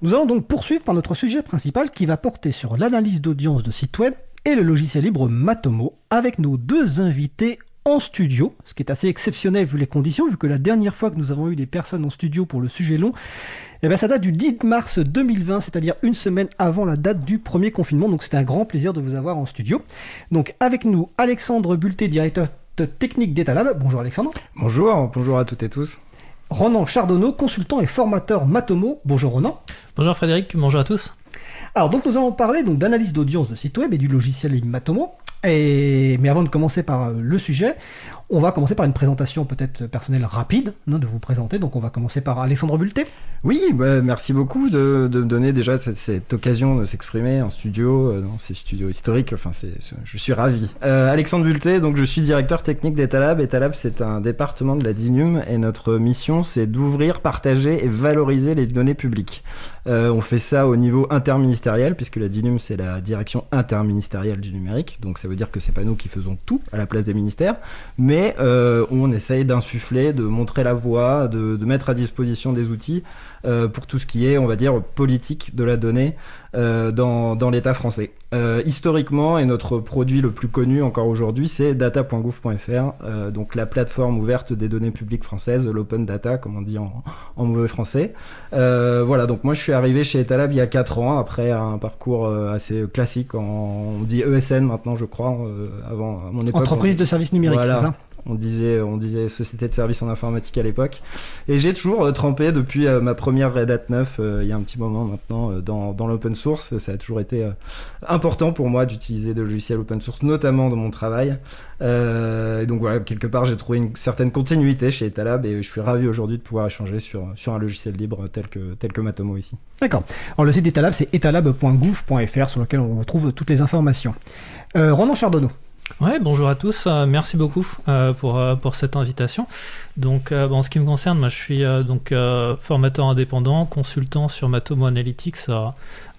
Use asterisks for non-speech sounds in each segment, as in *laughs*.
Nous allons donc poursuivre par notre sujet principal qui va porter sur l'analyse d'audience de sites web et le logiciel libre Matomo avec nos deux invités en studio, ce qui est assez exceptionnel vu les conditions, vu que la dernière fois que nous avons eu des personnes en studio pour le sujet long, eh ben, ça date du 10 mars 2020, c'est-à-dire une semaine avant la date du premier confinement. Donc c'était un grand plaisir de vous avoir en studio. Donc avec nous, Alexandre Bulté, directeur technique d'Etalab. Bonjour Alexandre. Bonjour, bonjour à toutes et tous. Ronan Chardonneau, consultant et formateur Matomo. Bonjour Ronan. Bonjour Frédéric, bonjour à tous. Alors donc nous allons parler donc d'analyse d'audience de site web et du logiciel Matomo. Et, mais avant de commencer par euh, le sujet, on va commencer par une présentation peut-être personnelle rapide hein, de vous présenter. Donc on va commencer par Alexandre Bulté. Oui, bah, merci beaucoup de, me donner déjà cette, occasion de s'exprimer en studio, euh, dans ces studios historiques. Enfin, c'est, je suis ravi. Euh, Alexandre Bulté, donc je suis directeur technique d'Etalab. Etalab, c'est un département de la DINUM et notre mission, c'est d'ouvrir, partager et valoriser les données publiques. Euh, on fait ça au niveau interministériel, puisque la DINUM, c'est la direction interministérielle du numérique. Donc ça veut dire que c'est pas nous qui faisons tout à la place des ministères, mais euh, on essaye d'insuffler, de montrer la voie, de, mettre à disposition des outils euh, pour tout ce qui est, on va dire, politique de la donnée euh, dans, l'État français. historiquement, et notre produit le plus connu encore aujourd'hui, c'est data.gouv.fr, donc la plateforme ouverte des données publiques françaises, l'open data, comme on dit en, mauvais français. voilà, donc moi je suis arrivé chez Etalab il y a 4 ans, après un parcours assez classique, on dit ESN maintenant, je crois, avant mon époque. Entreprise de services numériques, c'est ça? On disait, on disait société de services en informatique à l'époque. Et j'ai toujours euh, trempé depuis euh, ma première Red Hat 9, euh, il y a un petit moment maintenant, dans, dans l'open source. Ça a toujours été important pour moi d'utiliser des logiciels open source, notamment dans mon travail. et donc voilà, quelque part, j'ai trouvé une certaine continuité chez Etalab et je suis ravi aujourd'hui de pouvoir échanger sur, sur un logiciel libre tel que, tel que Matomo ici. D'accord. Alors le site d'Etalab, c'est etalab.gouv.fr sur lequel on retrouve toutes les informations. Ronan Chardonneau. Ouais, bonjour à tous. Euh, merci beaucoup euh, pour, euh, pour cette invitation. Donc, en ce qui me concerne, moi, je suis donc formateur indépendant, consultant sur Matomo Analytics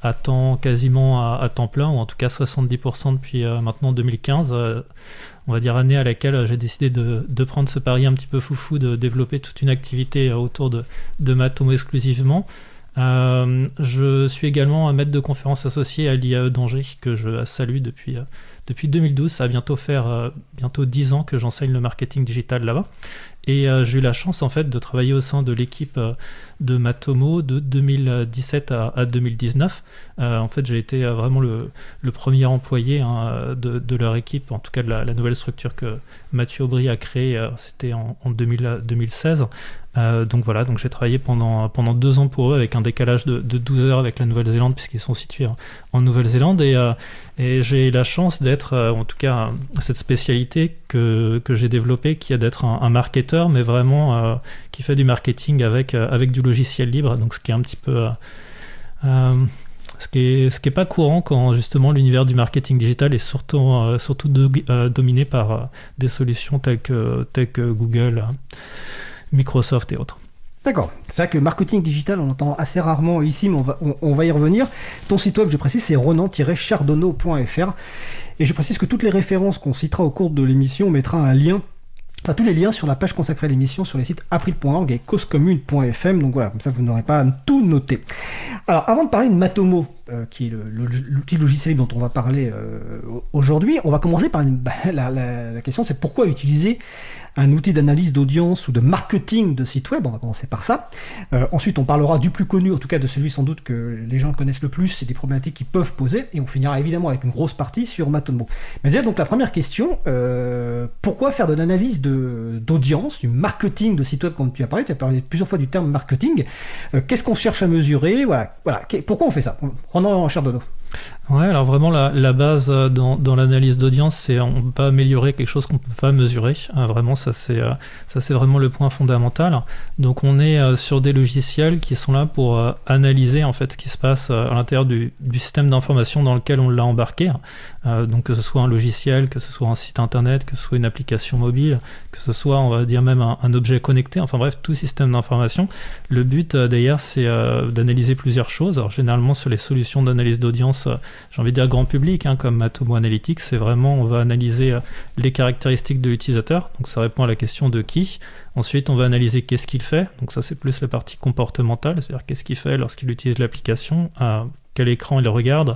à, temps quasiment à, temps plein, ou en tout cas 70% depuis maintenant 2015. on va dire année à laquelle j'ai décidé de, de, prendre ce pari un petit peu foufou, de développer toute une activité autour de, de Matomo exclusivement. je suis également un maître de conférence associé à l'IAE d'Angers que je salue depuis, depuis 2012, ça va bientôt faire euh, bientôt 10 ans que j'enseigne le marketing digital là-bas. Et euh, j'ai eu la chance en fait de travailler au sein de l'équipe euh, de Matomo de 2017 à, 2019. en fait, j'ai été vraiment le, premier employé hein, de, leur équipe, en tout cas de la, nouvelle structure que Mathieu Aubry a créée. C'était en, 2016. donc voilà, donc j'ai travaillé pendant, pendant deux ans pour eux avec un décalage de, 12 heures avec la Nouvelle-Zélande puisqu'ils sont situés en, Nouvelle-Zélande et, et j'ai la chance d'être, en tout cas, cette spécialité que, que j'ai développée qui est d'être un, marketeur mais vraiment euh, qui fait du marketing avec, euh, avec du logiciel libre, donc ce qui est un petit peu... Euh, ce qui est, ce qui est pas courant quand justement l'univers du marketing digital est surtout, surtout dominé par des solutions telles que, telles que Google, Microsoft et autres. D'accord. C'est vrai que marketing digital, on entend assez rarement ici, mais on va, y revenir. Ton site web, je précise, c'est renan-chardonneau.fr. Et je précise que toutes les références qu'on citera au cours de l'émission, on mettra un lien T'as tous les liens sur la page consacrée à l'émission sur les sites april.org et causecommune.fm. Donc voilà, comme ça vous n'aurez pas à tout noter. Alors avant de parler de Matomo, euh, qui est l'outil logiciel dont on va parler euh, aujourd'hui, on va commencer par bah, *laughs* la, question c'est pourquoi utiliser un outil d'analyse d'audience ou de marketing de site web, on va commencer par ça. Euh, ensuite, on parlera du plus connu, en tout cas de celui sans doute que les gens connaissent le plus, c'est des problématiques qu'ils peuvent poser, et on finira évidemment avec une grosse partie sur Matomo. Mais déjà, donc la première question, pourquoi faire de l'analyse d'audience, du marketing de site web, comme tu as parlé, tu as parlé plusieurs fois du terme marketing, qu'est-ce qu'on cherche à mesurer, voilà, pourquoi on fait ça? Rendons en Chardonnay. Ouais, alors vraiment la, base euh, dans, l'analyse d'audience, c'est on peut pas améliorer quelque chose qu'on peut pas mesurer. Euh, vraiment, ça c'est euh, ça c'est vraiment le point fondamental. Donc on est sur des logiciels qui sont là pour analyser en fait ce qui se passe à l'intérieur du, système d'information dans lequel on l'a embarqué. donc que ce soit un logiciel, que ce soit un site internet, que ce soit une application mobile, que ce soit on va dire même un, objet connecté. Enfin bref, tout système d'information. Le but d'ailleurs c'est d'analyser plusieurs choses. Alors généralement sur les solutions d'analyse d'audience audience, j'ai envie de dire grand public, hein, comme Matomo Analytics, c'est vraiment, on va analyser les caractéristiques de l'utilisateur, donc ça répond à la question de qui. Ensuite, on va analyser qu'est-ce qu'il fait, donc ça c'est plus la partie comportementale, c'est-à-dire qu'est-ce qu'il fait lorsqu'il utilise l'application, à quel écran il regarde,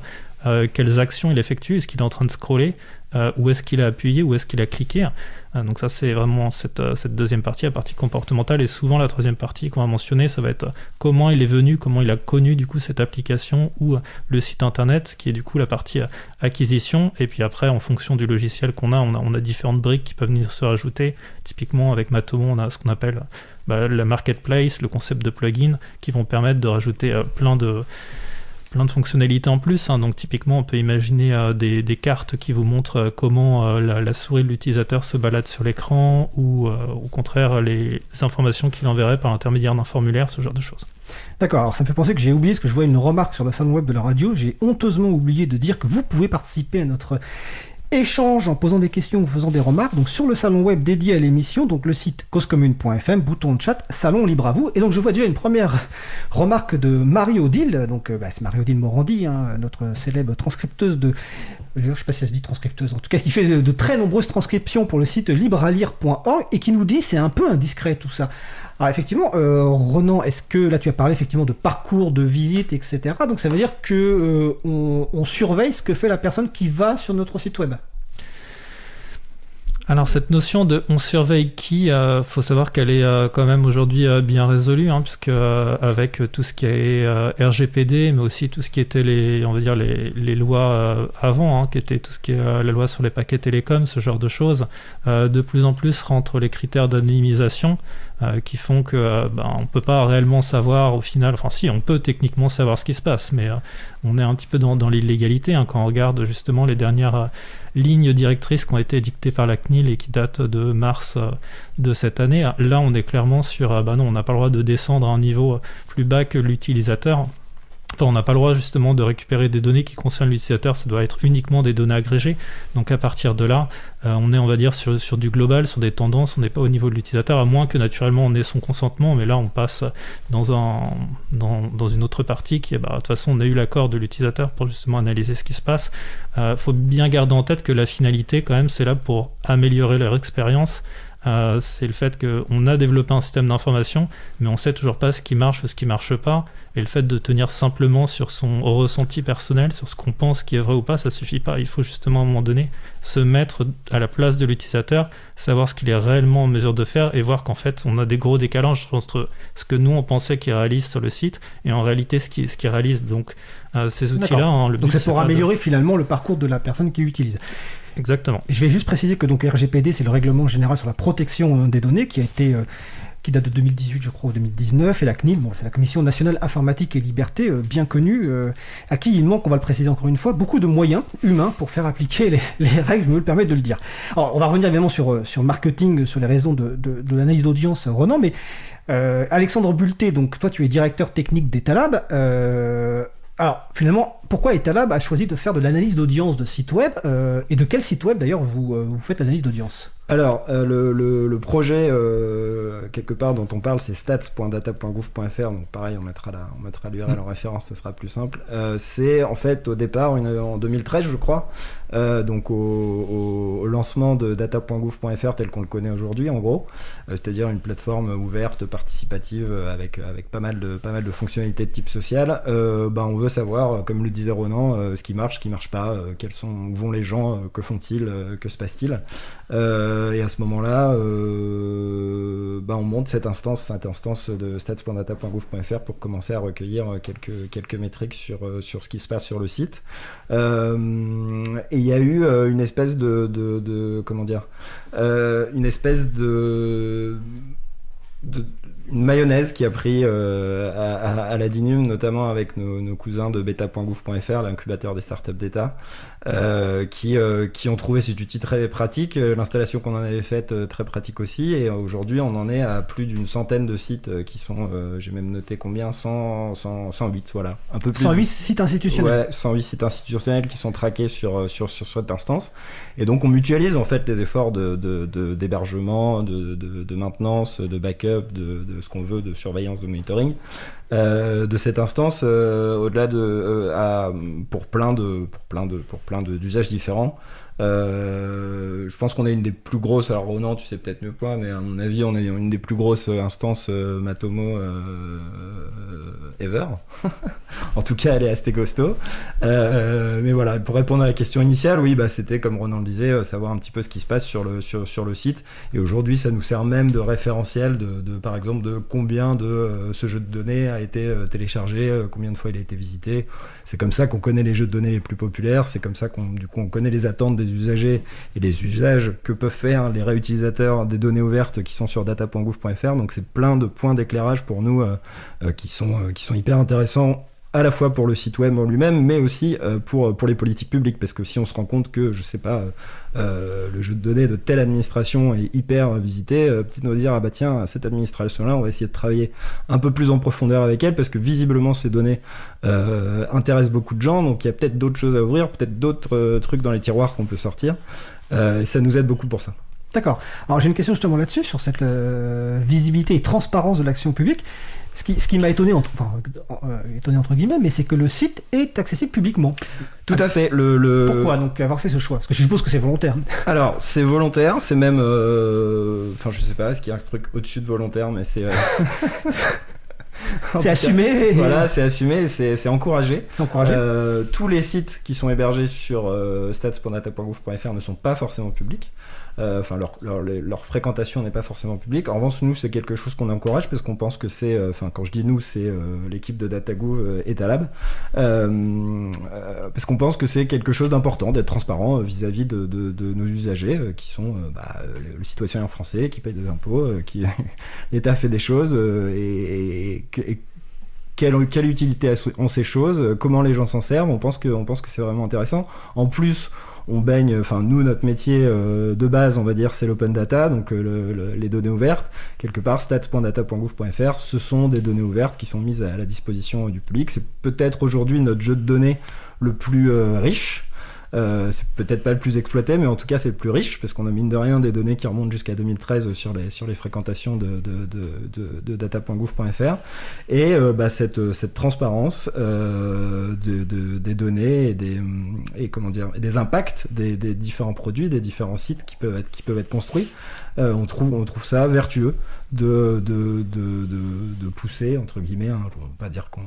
quelles actions il effectue, est-ce qu'il est en train de scroller, euh, où est-ce qu'il a appuyé, où est-ce qu'il a cliqué? Euh, donc ça c'est vraiment cette, euh, deuxième partie, la partie comportementale, et souvent la troisième partie qu'on va mentionner, ça va être comment il est venu, comment il a connu du coup cette application ou le site internet, qui est du coup la partie acquisition, et puis après en fonction du logiciel qu'on a, on a, on a différentes briques qui peuvent venir se rajouter. Typiquement avec Matomo, on a ce qu'on appelle bah, la marketplace, le concept de plugin, qui vont permettre de rajouter plein de plein de fonctionnalités en plus. Hein. Donc typiquement, on peut imaginer euh, des, cartes qui vous montrent euh, comment euh, la, souris de l'utilisateur se balade sur l'écran ou au contraire les informations qu'il enverrait par l'intermédiaire d'un formulaire, ce genre de choses. D'accord, alors ça me fait penser que j'ai oublié, parce que je vois une remarque sur le salon web de la radio, j'ai honteusement oublié de dire que vous pouvez participer à notre échange en posant des questions ou faisant des remarques. Donc sur le salon web dédié à l'émission, donc le site causecommune.fm, bouton de chat, salon libre à vous. Et donc je vois déjà une première *laughs* remarque de Marie-Odile, donc euh, bah, c'est Marie-Odile Morandi, hein, notre célèbre transcripteuse de... Je ne sais pas si ça se dit transcripteuse, en tout cas qui fait de, très nombreuses transcriptions pour le site librealire.org et qui nous dit c'est un peu indiscret tout ça. Alors effectivement, euh, Renan, est-ce que là tu as parlé effectivement de parcours, de visite, etc. Donc ça veut dire que euh, on, surveille ce que fait la personne qui va sur notre site web. Alors cette notion de on surveille qui, euh, faut savoir qu'elle est euh, quand même aujourd'hui bien résolue, hein, puisque avec tout ce qui est RGPD, mais aussi tout ce qui était les, on va dire les lois avant, hein, qui était tout ce qui est la loi sur les paquets télécoms, ce genre de choses, de plus en plus rentrent les critères d'anonymisation qui font que ben, on peut pas réellement savoir au final, enfin si, on peut techniquement savoir ce qui se passe, mais on est un petit peu dans, l'illégalité hein, quand on regarde justement les dernières lignes directrices qui ont été dictées par la CNIL et qui datent de mars euh, de cette année. Là, on est clairement sur, euh, bah non, on n'a pas le droit de descendre à un niveau plus bas que l'utilisateur on n'a pas le droit justement de récupérer des données qui concernent l'utilisateur, ça doit être uniquement des données agrégées. Donc à partir de là, euh, on est on va dire sur, du global, sur des tendances, on n'est pas au niveau de l'utilisateur, à moins que naturellement on ait son consentement, mais là on passe dans, un, dans, dans une autre partie qui bah, de toute façon on a eu l'accord de l'utilisateur pour justement analyser ce qui se passe. Il euh, faut bien garder en tête que la finalité quand même c'est là pour améliorer leur expérience. Euh, c'est le fait qu'on a développé un système d'information, mais on sait toujours pas ce qui marche ou ce qui marche pas. Et le fait de tenir simplement sur son ressenti personnel, sur ce qu'on pense qui est vrai ou pas, ça suffit pas. Il faut justement à un moment donné se mettre à la place de l'utilisateur, savoir ce qu'il est réellement en mesure de faire et voir qu'en fait on a des gros décalages entre ce que nous on pensait qu'il réalise sur le site et en réalité ce qu'il ce réalise. Donc euh, ces outils-là, hein, donc c'est pour améliorer finalement le parcours de la personne qui utilise. Exactement. Je vais juste préciser que donc RGPD, c'est le règlement général sur la protection euh, des données qui a été euh, qui date de 2018, je crois, ou 2019, et la CNIL, bon, c'est la Commission nationale informatique et liberté, euh, bien connue, euh, à qui il manque, on va le préciser encore une fois, beaucoup de moyens humains pour faire appliquer les, *laughs* règles, je me le permets de le dire. Alors, on va revenir évidemment sur, euh, sur marketing, sur les raisons de, de, l'analyse d'audience, Renan, mais Alexandre Bulté, donc toi tu es directeur technique d'Etalab. alors, finalement, pourquoi Etalab a choisi de faire de l'analyse d'audience de site web et de quel site web d'ailleurs vous, vous faites l'analyse d'audience? Alors, euh, le, projet, euh, quelque part, dont on parle, c'est stats.data.gouv.fr. Donc, pareil, on mettra, la, on mettra l'URL en référence, ce sera plus simple. Euh, c'est en fait, au départ, une, en 2013, je crois, donc au, lancement de data.gouv.fr tel qu'on le connaît aujourd'hui, en gros. C'est-à-dire une plateforme ouverte, participative, avec, avec pas, mal de, pas mal de fonctionnalités de type social. ben, on veut savoir, comme le disait Ronan, ce qui marche, ce qui marche pas, quels sont, où vont les gens, que font-ils, que se passe-t-il. Euh, et à ce moment-là, euh, bah, on monte cette instance, cette instance de stats.data.gouv.fr pour commencer à recueillir quelques, quelques métriques sur, euh, sur ce qui se passe sur le site. et il y a eu une espèce de, comment dire, une espèce de, de une mayonnaise qui a pris à, à, la Dinum, notamment avec nos, nos cousins de beta.gouv.fr, l'incubateur des startups d'État, euh, qui, euh, qui ont trouvé cet outil très pratique, euh, l'installation qu'on en avait faite très pratique aussi, et aujourd'hui on en est à plus d'une centaine de sites qui sont, j'ai même noté combien, 100, 108, voilà, un peu plus. 108 sites institutionnels. Ouais, 108 sites institutionnels qui sont traqués sur, sur, sur cette instance, et donc on mutualise en fait les efforts d'hébergement, de, de, de, de, maintenance, de backup, de, ce qu'on veut, de surveillance, de monitoring, euh, de cette instance euh, au-delà de euh, pour plein de pour plein de pour plein d'usages différents. Euh, je pense qu'on est une des plus grosses. Alors Ronan, tu sais peut-être mieux que moi, mais à mon avis, on est une des plus grosses instances euh, Matomo euh, ever. *laughs* en tout cas, elle est assez costaud. Euh, mais voilà, pour répondre à la question initiale, oui, bah, c'était comme Ronan le disait, euh, savoir un petit peu ce qui se passe sur le, sur, sur le site. Et aujourd'hui, ça nous sert même de référentiel, de, par exemple, de combien de euh, ce jeu de données a été euh, téléchargé, euh, combien de fois il a été visité. C'est comme ça qu'on connaît les jeux de données les plus populaires, c'est comme ça qu'on connaît les attentes des usagers et les usages que peuvent faire les réutilisateurs des données ouvertes qui sont sur data.gouv.fr. Donc c'est plein de points d'éclairage pour nous euh, euh, qui, sont, euh, qui sont hyper intéressants à la fois pour le site web en lui-même, mais aussi euh, pour, pour les politiques publiques. Parce que si on se rend compte que, je sais pas, euh, le jeu de données de telle administration est hyper visité, euh, peut-être nous dire, ah bah tiens, cette administration-là, on va essayer de travailler un peu plus en profondeur avec elle, parce que visiblement ces données euh, intéressent beaucoup de gens, donc il y a peut-être d'autres choses à ouvrir, peut-être d'autres euh, trucs dans les tiroirs qu'on peut sortir. Euh, et ça nous aide beaucoup pour ça. D'accord. Alors j'ai une question justement là-dessus, sur cette euh, visibilité et transparence de l'action publique. Ce qui, ce qui m'a étonné, entre, enfin, euh, étonné entre guillemets, mais c'est que le site est accessible publiquement. Tout à fait. Le, le... Pourquoi donc avoir fait ce choix? Parce que je suppose que c'est volontaire. Alors, c'est volontaire, c'est même. euh, Enfin, je sais pas, est-ce qu'il y a un truc au-dessus de volontaire, mais c'est. euh, *laughs* C'est assumé. Voilà, c'est assumé, c'est encouragé. C'est encouragé. Euh, tous les sites qui sont hébergés sur stats.data.gouv.fr ne sont pas forcément publics. Euh, Enfin, leur, fréquentation n'est pas forcément publique. En revanche, nous, c'est quelque chose qu'on encourage parce qu'on pense que c'est. euh, Enfin, quand je dis nous, c'est euh, l'équipe de DataGouv euh, et Talab. Parce qu'on pense que c'est quelque chose d'important d'être transparent vis-à-vis de, nos usagers qui sont bah, le, citoyen français qui paye des impôts, qui *laughs* l'État fait des choses et, quelle, utilité ont ces choses, comment les gens s'en servent, on pense que, on pense que c'est vraiment intéressant. En plus, on baigne, enfin nous, notre métier euh, de base, on va dire, c'est l'open data, donc euh, le- le- les données ouvertes. Quelque part, stats.data.gouv.fr, ce sont des données ouvertes qui sont mises à la disposition du public. C'est peut-être aujourd'hui notre jeu de données le plus euh, riche. Euh, c'est peut-être pas le plus exploité, mais en tout cas c'est le plus riche parce qu'on a mine de rien des données qui remontent jusqu'à 2013 sur les fréquentations de de, data.gouv.fr et euh, bah, cette cette transparence euh, de, de- des données et des hum, comment dire des impacts des, différents produits, des différents sites qui peuvent être qui construits, euh, on trouve ça vertueux de pousser entre guillemets, hein, pas dire qu'on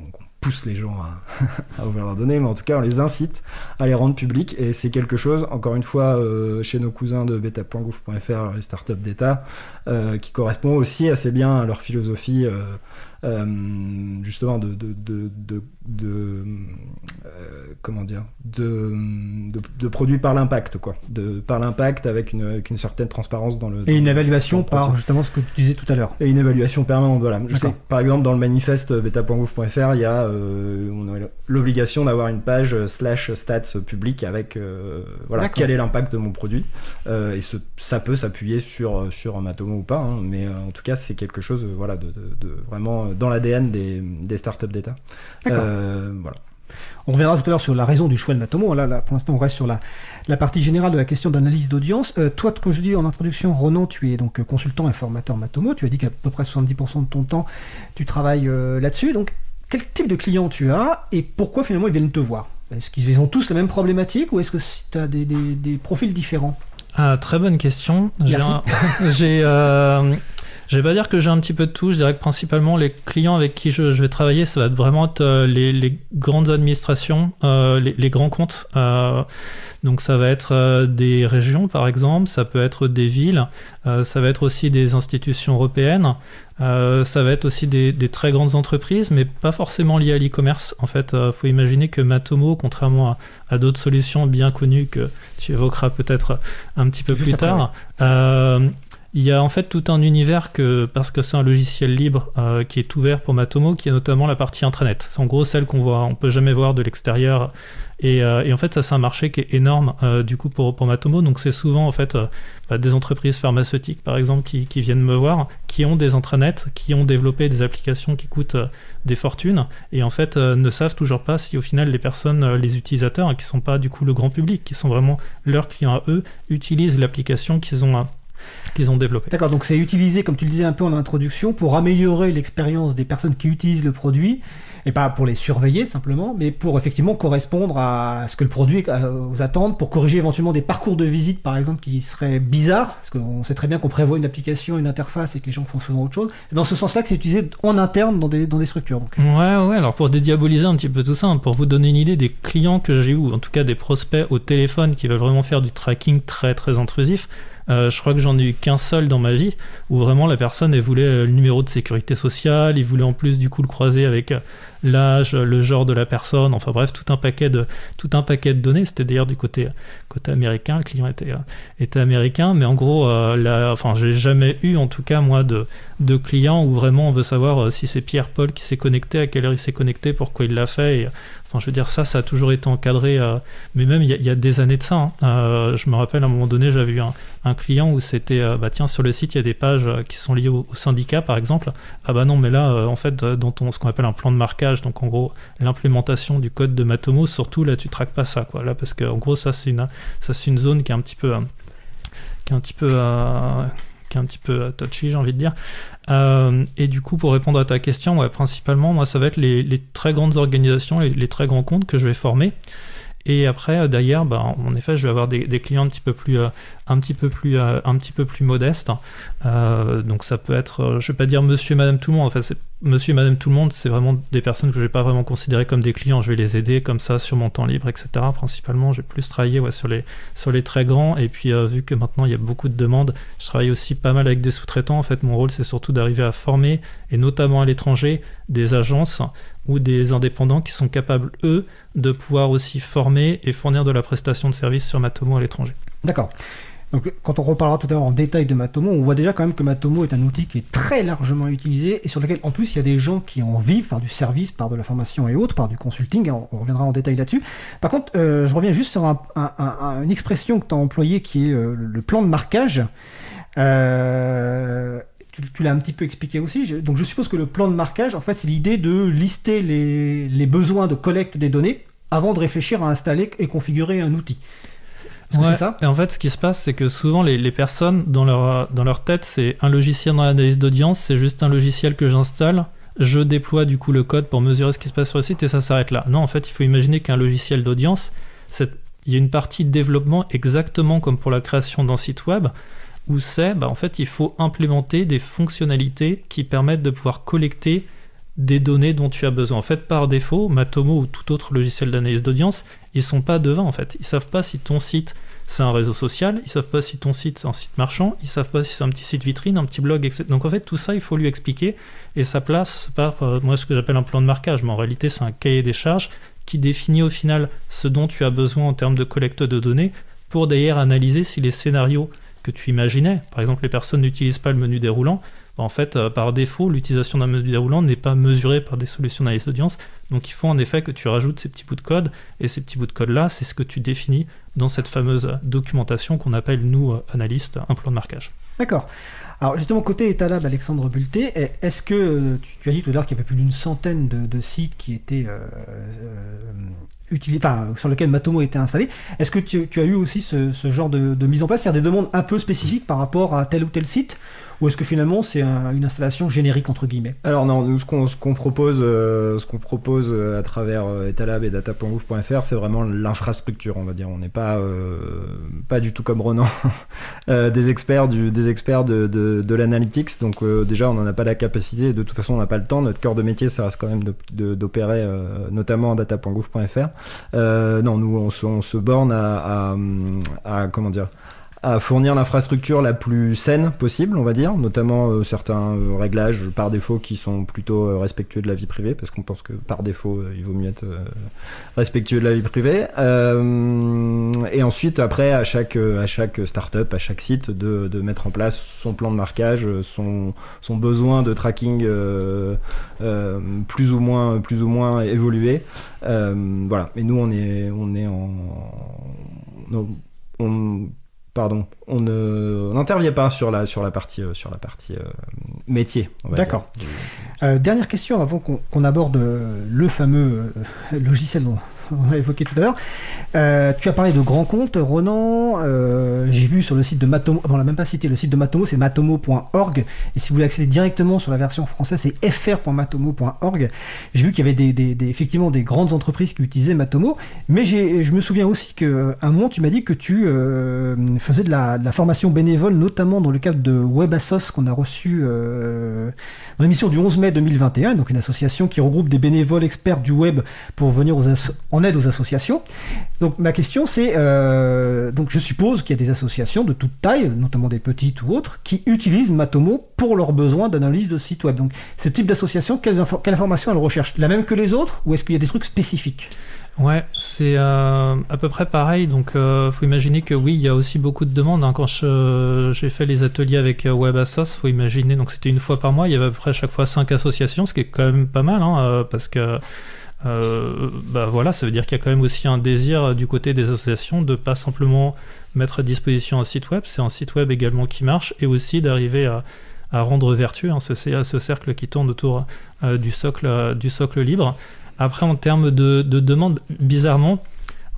les gens *laughs* à, ouvrir leurs données, mais en tout cas on les incite à les rendre publics. Et c'est quelque chose, encore une fois, euh, chez nos cousins de beta.gouv.fr, les startups d'État, euh, qui correspond aussi assez bien à leur philosophie, euh, justement, de, de, de, de, euh, comment dire, de, produits par l'impact, quoi, de par l'impact avec une, avec une certaine transparence dans le. Et une évaluation par justement ce que tu disais tout à l'heure. Et une évaluation permanente, voilà. Je sais, par exemple, dans le manifeste euh, beta.gouv.fr, il y a euh, on a l'obligation d'avoir une page slash stats publique avec voilà quel est l'impact de mon produit. Et ce- ça peut s'appuyer sur sur Matomo ou pas, hein, mais en tout cas c'est quelque chose voilà de, de- de vraiment dans l'ADN des, des startups d'État. D'accord. Euh, voilà. On reviendra tout à l'heure sur la raison du choix de Matomo. Là, là, pour l'instant, on reste sur la, la partie générale de la question d'analyse d'audience. Euh, toi, comme je dis en introduction, Ronan, tu es donc euh, consultant et formateur Matomo. Tu as dit qu'à peu près 70% de ton temps, tu travailles euh, là-dessus. Donc, quel type de clients tu as et pourquoi finalement ils viennent te voir? Est-ce qu'ils ont tous la même problématique ou est-ce que tu as des, des- des profils différents? Ah, très bonne question. J'ai *laughs* Je vais pas dire que j'ai un petit peu de tout. Je dirais que principalement les clients avec qui je, je vais travailler, ça va être vraiment être, euh, les, les grandes administrations, euh, les, les grands comptes. Euh, donc ça va être des régions par exemple, ça peut être des villes, ça va être aussi des institutions européennes. Ça va être aussi des, des très grandes entreprises, mais pas forcément liées à l'e-commerce. En fait, il faut imaginer que Matomo, contrairement à, à d'autres solutions bien connues que tu évoqueras peut-être un petit peu Juste plus tard, il y a en fait tout un univers que, parce que c'est un logiciel libre euh, qui est ouvert pour Matomo, qui est notamment la partie intranet. C'est en gros celle qu'on voit, on peut jamais voir de l'extérieur. Et, euh, en fait, ça c'est un marché qui est énorme euh, du coup pour, Matomo. Donc c'est souvent en fait bah, des entreprises pharmaceutiques par exemple qui, viennent me voir, qui ont des intranets, qui ont développé des applications qui coûtent des fortunes et en fait ne savent toujours pas si au final les personnes, les utilisateurs, hein, qui sont pas du coup le grand public, qui sont vraiment leurs clients à eux, utilisent l'application qu'ils ont euh, qu'ils ont développé. D'accord, donc c'est utilisé, comme tu le disais un peu en introduction, pour améliorer l'expérience des personnes qui utilisent le produit et pas pour les surveiller simplement, mais pour effectivement correspondre à ce que le produit euh, vous attende, pour corriger éventuellement des parcours de visite par exemple qui seraient bizarres, parce qu'on sait très bien qu'on prévoit une application, une interface et que les gens font souvent autre chose. Dans ce sens-là que c'est utilisé en interne dans des, dans des structures. Donc. Ouais, ouais, alors pour dédiaboliser un petit peu tout ça, hein, pour vous donner une idée des clients que j'ai eu, ou en tout cas des prospects au téléphone qui veulent vraiment faire du tracking très très intrusif, euh, je crois que j'en ai eu qu'un seul dans ma vie où vraiment la personne voulait euh, le numéro de sécurité sociale, il voulait en plus du coup le croiser avec euh, l'âge, le genre de la personne, enfin bref, tout un paquet de, tout un paquet de données. C'était d'ailleurs du côté, côté américain, le client était, était américain, mais en gros, enfin, j'ai jamais eu en tout cas moi de, de où vraiment on veut savoir si c'est Pierre-Paul qui s'est connecté, à quelle heure il s'est connecté, pourquoi il l'a fait. Et, Je veux dire, ça, ça a toujours été encadré, euh, mais même il y, a des années de ça. Hein. Euh, je me rappelle à un moment donné, j'avais eu un, client où c'était, euh, bah tiens, sur le site, il y a des pages qui sont liées au, syndicat, par exemple. Ah bah non, mais là, en fait, dans ton, ce qu'on appelle un plan de marquage, donc en gros, l'implémentation du code de Matomo, surtout là, tu traques pas ça, quoi. Là, parce que en gros, ça, c'est une, ça, c'est une zone qui est un petit peu, qui est un petit peu qui est un petit peu touchy, j'ai envie de dire. Euh, et du coup, pour répondre à ta question, ouais, principalement, moi, ça va être les, très grandes organisations, les, très grands comptes que je vais former. Et après, euh, d'ailleurs, bah, en effet, je vais avoir des, clients un petit peu plus, euh, un petit peu plus, un petit peu plus modestes. donc ça peut être, je vais pas dire monsieur madame tout le monde. En fait, monsieur et madame tout le monde, c'est vraiment des personnes que je vais pas vraiment considérer comme des clients. Je vais les aider comme ça sur mon temps libre, etc. Principalement, j'ai plus travaillé sur, les, sur les très grands. Et puis, vu que maintenant il y a beaucoup de demandes, je travaille aussi pas mal avec des sous-traitants. En fait, mon rôle, c'est surtout d'arriver à former, et notamment à l'étranger, des agences ou des indépendants qui sont capables, eux, de pouvoir aussi former et fournir de la prestation de services sur Matomo à l'étranger. D'accord. Donc, quand on reparlera tout à l'heure en détail de Matomo, on voit déjà quand même que Matomo est un outil qui est très largement utilisé et sur lequel, en plus, il y a des gens qui en vivent par du service, par de la formation et autres, par du consulting. On, reviendra en détail là-dessus. Par contre, euh, je reviens juste sur une expression que tu as employée qui est euh, le plan de marquage. Euh, tu, l'as un petit peu expliqué aussi. donc je suppose que le plan de marquage, en fait, c'est l'idée de lister les, besoins de collecte des données avant de réfléchir à installer et configurer un outil. Est-ce que c'est ça Et en fait, ce qui se passe, c'est que souvent les, personnes, dans leur, dans leur tête, c'est un logiciel dans l'analyse d'audience, c'est juste un logiciel que j'installe, je déploie du coup le code pour mesurer ce qui se passe sur le site et ça s'arrête là. Non, en fait, il faut imaginer qu'un logiciel d'audience, il y a une partie de développement exactement comme pour la création d'un site web où c'est, bah, en fait, il faut implémenter des fonctionnalités qui permettent de pouvoir collecter des données dont tu as besoin. En fait, par défaut, Matomo ou tout autre logiciel d'analyse d'audience, ils sont pas devant en fait. Ils savent pas si ton site c'est un réseau social, ils savent pas si ton site c'est un site marchand, ils savent pas si c'est un petit site vitrine, un petit blog, etc. Donc en fait, tout ça, il faut lui expliquer et ça place par euh, moi ce que j'appelle un plan de marquage, mais en réalité, c'est un cahier des charges qui définit au final ce dont tu as besoin en termes de collecte de données pour d'ailleurs analyser si les scénarios que tu imaginais. Par exemple, les personnes n'utilisent pas le menu déroulant. En fait, euh, par défaut, l'utilisation d'un menu déroulant n'est pas mesurée par des solutions d'analyse d'audience. Donc il faut en effet que tu rajoutes ces petits bouts de code. Et ces petits bouts de code-là, c'est ce que tu définis dans cette fameuse documentation qu'on appelle, nous, euh, analystes, un plan de marquage. D'accord. Alors justement, côté Etalab, Alexandre Bulté, est-ce que euh, tu, as dit tout à l'heure qu'il y avait plus d'une centaine de, sites qui étaient sur lequel Matomo était installé. Est-ce que tu, as eu aussi ce, genre de, de, mise en place, c'est-à-dire des demandes un peu spécifiques par rapport à tel ou tel site? Ou est-ce que finalement c'est une installation générique entre guillemets? Alors non, nous ce qu'on propose, euh, ce qu'on propose euh, à travers euh, Etalab et data.gouv.fr, c'est vraiment l'infrastructure, on va dire. On n'est pas pas du tout comme Ronan, *laughs* des experts des experts de, l'analytics. Donc déjà on n'en a pas la capacité. De toute façon on n'a pas le temps. Notre cœur de métier ça reste quand même d'opérer notamment en data.gouv.fr. non, nous on se, borne à, à comment dire à fournir l'infrastructure la plus saine possible, on va dire, notamment euh, certains euh, réglages par défaut qui sont plutôt euh, respectueux de la vie privée, parce qu'on pense que par défaut, il vaut mieux être respectueux de la vie privée. et ensuite, après, à chaque, à chaque startup, à chaque site, de, de, mettre en place son plan de marquage, son, son besoin de tracking plus ou moins, plus ou moins évolué. voilà. Et nous, on est, on est en, on, pardon, on n'intervient pas sur la, sur la partie, euh, euh, métier. D'accord. Euh, dernière question avant qu'on aborde le fameux *laughs* logiciel *laughs* on l'a évoqué tout à l'heure. Euh, tu as parlé de grands comptes, Ronan. Euh, J'ai vu sur le site de Matomo, bon, on l'a même pas cité, le site de Matomo, c'est matomo.org. Et si vous voulez accéder directement sur la version française, c'est fr.matomo.org. J'ai vu qu'il y avait effectivement des grandes entreprises qui utilisaient Matomo. Mais je me souviens aussi qu'à un moment, tu m'as dit que tu euh, faisais de la, de la, formation bénévole, notamment dans le cadre de WebAssos qu'on a reçu euh, dans l'émission du 11 mai 2021, donc une association qui regroupe des bénévoles experts du web pour venir aux en aide aux associations. Donc ma question c'est, euh, donc je suppose qu'il y a des associations de toute taille, notamment des petites ou autres, qui utilisent Matomo pour leurs besoins d'analyse de site web. Donc ce type d'association, quelles, quelle informations elles recherchent La même que les autres ou est-ce qu'il y a des trucs spécifiques? Ouais, c'est euh, à peu près pareil. Donc, euh, faut imaginer que oui, il y a aussi beaucoup de demandes. Hein. Quand j'ai fait les ateliers avec euh, WebAssos, faut imaginer. Donc, c'était une fois par mois. Il y avait à peu près chaque fois cinq associations, ce qui est quand même pas mal, hein, parce que euh, bah voilà, ça veut dire qu'il y a quand même aussi un désir du côté des associations de pas simplement mettre à disposition un site web, c'est un site web également qui marche et aussi d'arriver à, rendre vertueux hein, ce, ce, cercle qui tourne autour du socle du socle libre. Après, en termes de, de demande, bizarrement,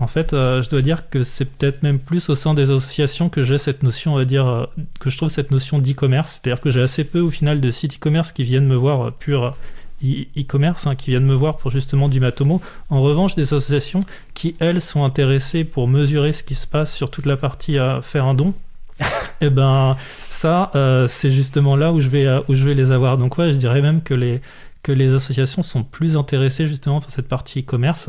en fait, euh, je dois dire que c'est peut-être même plus au sein des associations que j'ai cette notion, on va dire, euh, que je trouve cette notion d'e-commerce. C'est-à-dire que j'ai assez peu au final de sites e-commerce qui viennent me voir euh, pur e-commerce, hein, qui viennent me voir pour justement du Matomo. En revanche, des associations qui, elles, sont intéressées pour mesurer ce qui se passe sur toute la partie à faire un don. et *laughs* eh ben, ça, c'est justement là où je, vais, où je vais les avoir. Donc, ouais, je dirais même que les que les associations sont plus intéressées justement pour cette partie e-commerce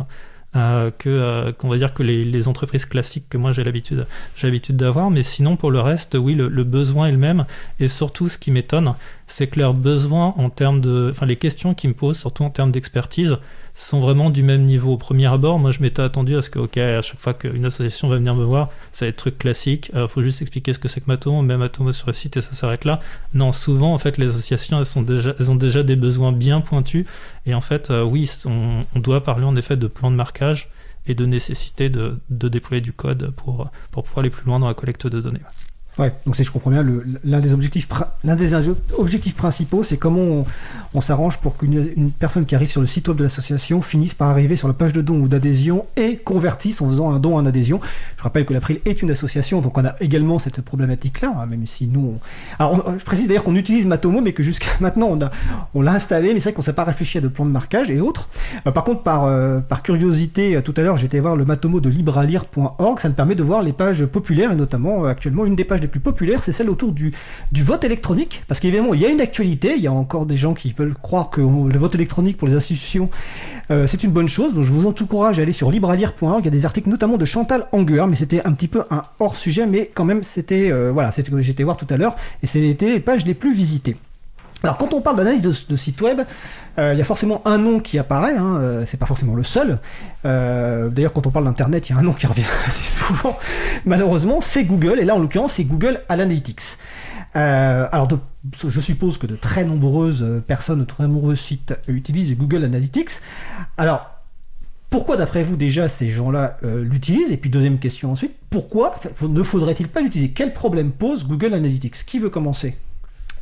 euh, que euh, qu'on va dire que les, entreprises classiques que moi j'ai l'habitude j'ai l'habitude d'avoir. Mais sinon pour le reste oui le, le besoin est le même. Et surtout ce qui m'étonne c'est que leurs besoins en termes de enfin les questions qu'ils me posent surtout en termes d'expertise sont vraiment du même niveau. Au premier abord, moi je m'étais attendu à ce que, ok, à chaque fois qu'une association va venir me voir, ça va être truc classique, il euh, faut juste expliquer ce que c'est que Matomo, même Matomo sur le site et ça s'arrête là. Non, souvent en fait les associations elles, ont déjà des besoins bien pointus et en fait, euh, oui, on, doit parler en effet de plan de marquage et de nécessité de, de déployer du code pour, pour pouvoir aller plus loin dans la collecte de données. Ouais, donc si je comprends bien, l'un des objectifs, des principaux, c'est comment on, s'arrange pour qu'une personne qui arrive sur le site web de l'association finisse par arriver sur la page de don ou d'adhésion et convertisse en faisant un don en adhésion. Je rappelle que l'April est une association, donc on a également cette problématique-là, hein, même si nous, on... alors je précise d'ailleurs qu'on utilise Matomo, mais que jusqu'à *laughs* maintenant on a, on l'a installé, mais c'est vrai qu'on s'est pas réfléchi à de plans de marquage et autres. Euh, par contre, par, euh, curiosité, euh, tout à l'heure, j'étais voir le Matomo de librealire.org, ça me permet de voir les pages populaires et notamment actuellement une des pages les plus populaires, c'est celle autour du, vote électronique. Parce qu'évidemment, il y a une actualité, il y a encore des gens qui veulent croire que le vote électronique pour les institutions, euh, c'est une bonne chose. Donc je vous encourage à aller sur libralire.org. Il y a des articles notamment de Chantal Anguer, mais c'était un petit peu un hors sujet, mais quand même, c'était euh, voilà, c'était que j'étais voir tout à l'heure, et c'était les pages les plus visitées. Alors quand on parle d'analyse de, de, site web, euh, il y a forcément un nom qui apparaît, hein, euh, c'est pas forcément le seul. Euh, D'ailleurs quand on parle d'internet, il y a un nom qui revient *laughs* assez souvent. Malheureusement, c'est Google, et là en l'occurrence c'est Google Analytics. Alors je suppose que de très nombreuses personnes, de très nombreux sites utilisent Google Analytics. Alors pourquoi d'après vous déjà ces gens-là l'utilisent? Et puis deuxième question ensuite, pourquoi ne faudrait-il pas l'utiliser? Quel problème pose Google Analytics? Qui veut commencer?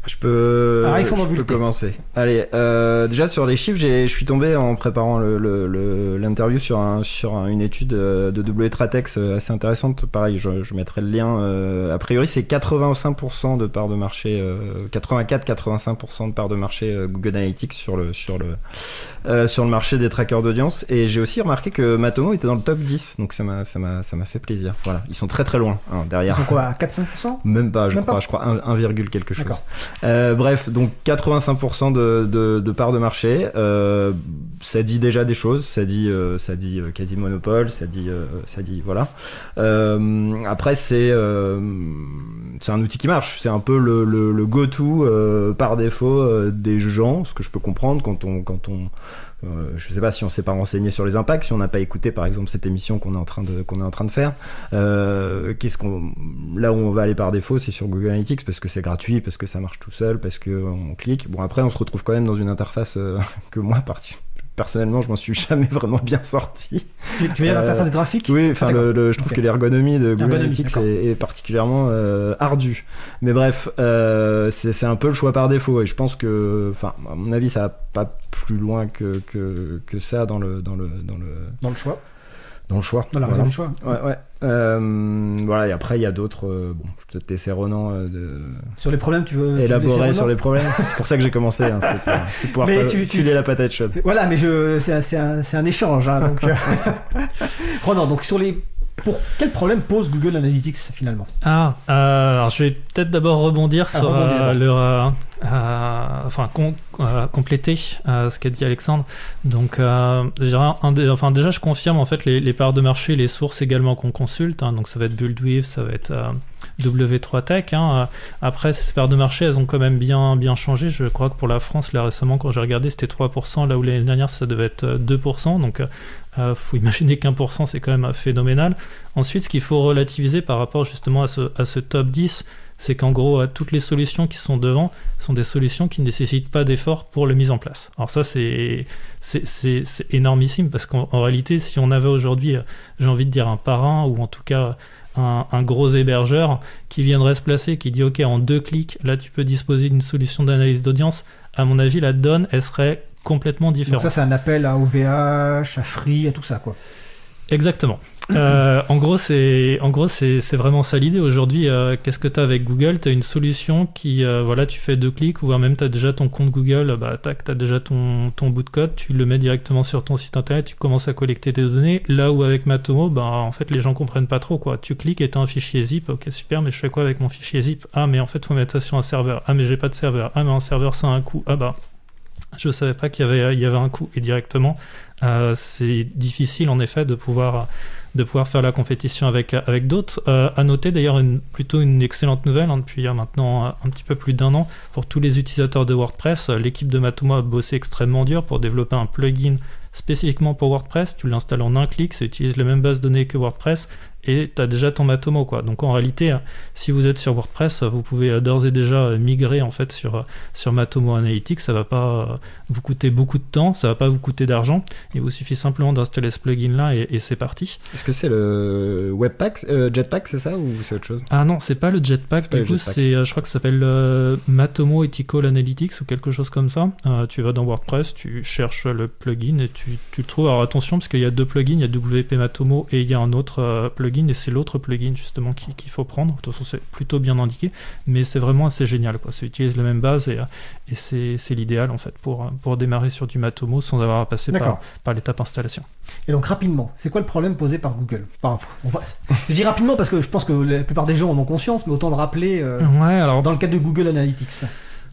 Je peux, je peux commencer. Allez, euh, déjà sur les chiffres, je suis tombé en préparant l'interview sur, un, sur une étude euh, de W-Tratex euh, assez intéressante. Pareil, je, je mettrai le lien. Euh, a priori, c'est 85% de part de marché, 84-85% de part de marché Google Analytics sur le, sur le, sur le marché des trackers d'audience. Et j'ai aussi remarqué que Matomo était dans le top 10, donc ça m'a fait plaisir. Voilà, ils sont très très loin hein, derrière. Ils sont quoi, à 4-5% Même pas, je Même crois, pas. je crois 1, 1, quelque chose. Euh, bref, donc 85% de, de, de part de marché, euh, ça dit déjà des choses, ça dit, euh, ça dit euh, quasi monopole, ça dit, euh, ça dit voilà. Après, c'est c'est un outil qui marche, c'est un peu le, le, le go-to par défaut des gens, ce que je peux comprendre quand on quand on euh, je sais pas si on s'est pas renseigné sur les impacts, si on n'a pas écouté par exemple cette émission qu'on est en train de faire. Euh, qu'est-ce qu'on là où on va aller par défaut, c'est sur Google Analytics parce que c'est gratuit, parce que ça marche tout seul, parce que on clique. Bon après on se retrouve quand même dans une interface euh, *laughs* que moi partie personnellement, je m'en suis *laughs* jamais vraiment bien sorti. Tu, tu veux dire euh, l'interface graphique Oui, enfin, le, le, je trouve okay. que l'ergonomie de Google Analytics est, est, particulièrement euh, ardue. Mais bref, euh, c'est un peu le choix par défaut. Et je pense que, enfin, à mon avis, ça va pas plus loin que, que, que ça dans le, dans le, dans le, dans le choix. Dans le choix. Dans la voilà. raison du choix. Ouais, ouais. Euh, voilà, et après, il y a d'autres. euh, bon, je vais peut-être laisser Ronan euh, de Sur les problèmes, tu veux. tu veux laisser élaborer sur les problèmes. c'est pour ça que j'ai commencé. Hein, c'était pour, *laughs* pouvoir tu- tu- filer la patate chaude. Voilà, mais je, c'est, un, c'est un- c'est un échange. Hein, donc, *laughs* euh, Ronan, donc sur les. Pour quel problème pose Google Analytics finalement? Ah, euh, alors je vais peut-être d'abord rebondir Ah, sur rebondir, euh, leur, euh, enfin com- compléter ce qu'a dit Alexandre. Donc, je dirais un des- enfin déjà je confirme en fait les, les parts de marché, les sources également qu'on consulte. hein. donc ça va être Buildweave, ça va être euh, W3 Tech. hein. Après ces parts de marché, elles ont quand même bien bien changé. Je crois que pour la France là récemment quand j'ai regardé c'était 3%, là où l'année dernière ça devait être euh, 2%. Donc euh, faut imaginer qu'un pour cent c'est quand même phénoménal. Ensuite, ce qu'il faut relativiser par rapport justement à ce, à ce top 10, c'est qu'en gros, euh, toutes les solutions qui sont devant sont des solutions qui ne nécessitent pas d'effort pour la mise en place. Alors ça, c'est énormissime parce qu'en en réalité, si on avait aujourd'hui, euh, j'ai envie de dire un parrain ou en tout cas un gros hébergeur qui viendrait se placer, qui dit OK, en deux clics, là tu peux disposer d'une solution d'analyse d'audience, à mon avis, la donne, elle serait complètement Donc différente. ça, c'est un appel à OVH, à Free, à tout ça, quoi. Exactement. *clears throat* Euh, en gros, c'est en gros c'est c'est vraiment ça l'idée aujourd'hui. euh, Qu'est-ce que tu as avec Google? Tu as une solution qui euh, voilà, tu fais deux clics ou même tu as déjà ton compte Google, bah tac, tu as déjà ton ton bout de code, tu le mets directement sur ton site internet, tu commences à collecter tes données. Là où avec Matomo, bah en fait les gens comprennent pas trop quoi. Tu cliques et tu as un fichier zip, OK, super, mais je fais quoi avec mon fichier zip? Ah mais en fait, faut mettre ça sur un serveur. Ah mais j'ai pas de serveur. Ah mais un serveur ça a un coût. Ah bah je savais pas qu'il y avait y un coût et directement euh, c'est difficile en effet de pouvoir de pouvoir faire la compétition avec, avec d'autres. Euh, à noter d'ailleurs une, plutôt une excellente nouvelle hein, depuis euh, maintenant euh, un petit peu plus d'un an pour tous les utilisateurs de WordPress. euh, L'équipe de Matomo a bossé extrêmement dur pour développer un plugin spécifiquement pour WordPress. Tu l'installes en un clic, ça utilise les mêmes bases de données que WordPress et tu as déjà ton Matomo. Quoi. Donc en réalité, euh, si vous êtes sur WordPress, vous pouvez euh, d'ores et déjà euh, migrer en fait sur, euh, sur Matomo Analytics. Ça va pas vous coûter beaucoup de temps, ça va pas vous coûter d'argent. Il vous suffit simplement d'installer ce plugin là et, et c'est parti. Est-ce que c'est le Webpack, euh, Jetpack, c'est ça ou c'est autre chose? Ah non, c'est pas le Jetpack, pas du le coup, c'est, je crois que ça s'appelle euh, Matomo Ethical Analytics ou quelque chose comme ça. Euh, tu vas dans WordPress, tu cherches le plugin et tu, tu le trouves. Alors attention, parce qu'il y a deux plugins, il y a WP Matomo et il y a un autre euh, plugin, et c'est l'autre plugin justement qui- qu'il faut prendre. De toute façon, c'est plutôt bien indiqué, mais c'est vraiment assez génial. Quoi. Ça utilise la même base et, euh, et c'est, l'idéal en fait pour, euh, pour démarrer sur du Matomo sans avoir à passer par, par l'étape installation. Et donc rapidement, c'est quoi le problème posé par Google? On va- Je dis rapidement parce que je pense que la plupart des gens en ont conscience, mais autant le rappeler euh, Ouais, alors dans le cadre de Google Analytics.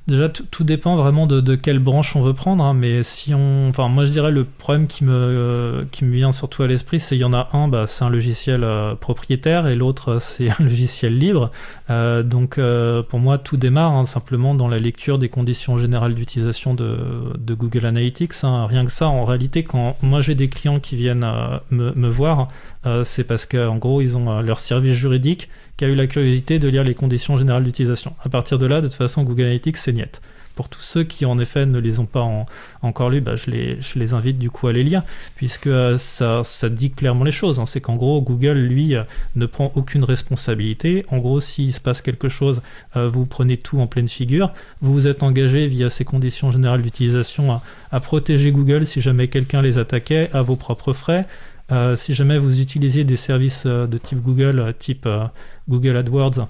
Déjà, tout, dépend vraiment de, quelle branche on veut prendre, hein, mais si on, enfin, moi je dirais le problème qui me, euh, qui me vient surtout à l'esprit, c'est il y en a un, bah, c'est un logiciel euh, propriétaire et l'autre euh, c'est *laughs* un logiciel libre. Donc pour moi, tout démarre hein, simplement dans la lecture des conditions générales d'utilisation de, Google Analytics. hein. Rien que ça, en réalité, quand moi j'ai des clients qui viennent me, me voir, c'est parce qu'en gros ils ont leur service juridique qui a eu la curiosité de lire les conditions générales d'utilisation. À partir de là, de toute façon, Google Analytics, c'est niet. Pour tous ceux qui, en effet, ne les ont pas en- encore lus, bah, je, les, invite du coup à les lire, puisque euh, ça, dit clairement les choses. hein. C'est qu'en gros, Google, lui, euh, ne prend aucune responsabilité. En gros, s'il se passe quelque chose, euh, vous prenez tout en pleine figure. Vous vous êtes engagé via ces conditions générales d'utilisation à protéger Google si jamais quelqu'un les attaquait à vos propres frais. Euh, si jamais vous utilisiez des services euh, de type Google, euh, type Google AdWords,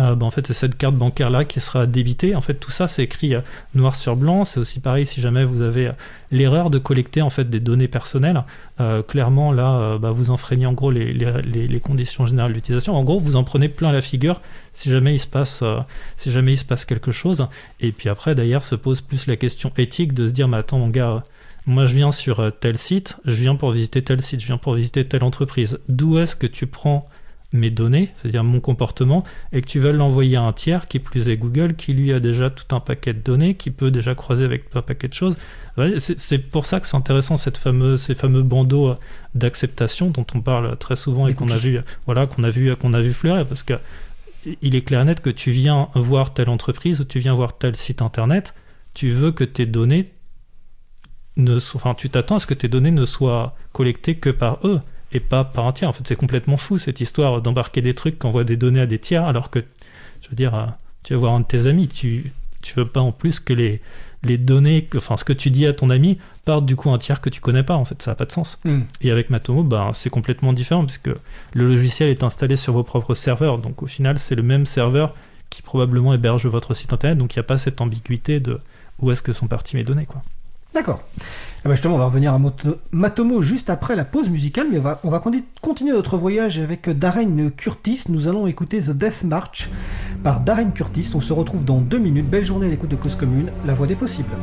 euh, bah, en fait, c'est cette carte bancaire là qui sera débitée. En fait, tout ça, c'est écrit noir sur blanc. C'est aussi pareil si jamais vous avez l'erreur de collecter en fait des données personnelles. Clairement, là, euh, bah, vous enfreignez en gros les, les- les- conditions générales d'utilisation. En gros, vous en prenez plein la figure si jamais il se passe, si jamais il se passe quelque chose. Et puis après, d'ailleurs, se pose plus la question éthique de se dire, mais attends, mon gars. Euh, moi, je viens sur euh, tel site, je viens pour visiter tel site, je viens pour visiter telle entreprise. D'où est-ce que tu prends mes données, c'est-à-dire mon comportement, et que tu vas l'envoyer à un tiers, qui plus est Google, qui lui a déjà tout un paquet de données, qui peut déjà croiser avec un paquet de choses. C'est pour ça que c'est intéressant cette fameuse, ces fameux bandeaux euh, d'acceptation dont on parle très souvent et qu'on a vu, voilà, qu'on a vu, qu'on a vu fleurir, parce que il est clair et net que tu viens voir telle entreprise ou tu viens voir tel site internet, tu veux que tes données ne enfin, tu t'attends à ce que tes données ne soient collectées que par eux et pas par un tiers. En fait, c'est complètement fou cette histoire d'embarquer des trucs qui envoient des données à des tiers alors que, je veux dire, euh, tu vas voir un de tes amis, tu, tu veux pas en plus que les, les données, enfin ce que tu dis à ton ami, partent du coup un tiers que tu connais pas. En fait, ça n'a pas de sens. Hmm. Et avec Matomo, ben, c'est complètement différent parce que le logiciel est installé sur vos propres serveurs. Donc au final, c'est le même serveur qui probablement héberge votre site internet. Donc il n'y a pas cette ambiguïté de où est-ce que sont parties mes données. Quoi. D'accord. Ah bah justement, on va revenir à Matomo juste après la pause musicale, mais on va, continuer notre voyage avec Darren Curtis. Nous allons écouter The Death March par Darren Curtis. On se retrouve dans deux minutes. Belle journée à l'écoute de Cause Commune, la voix des possibles.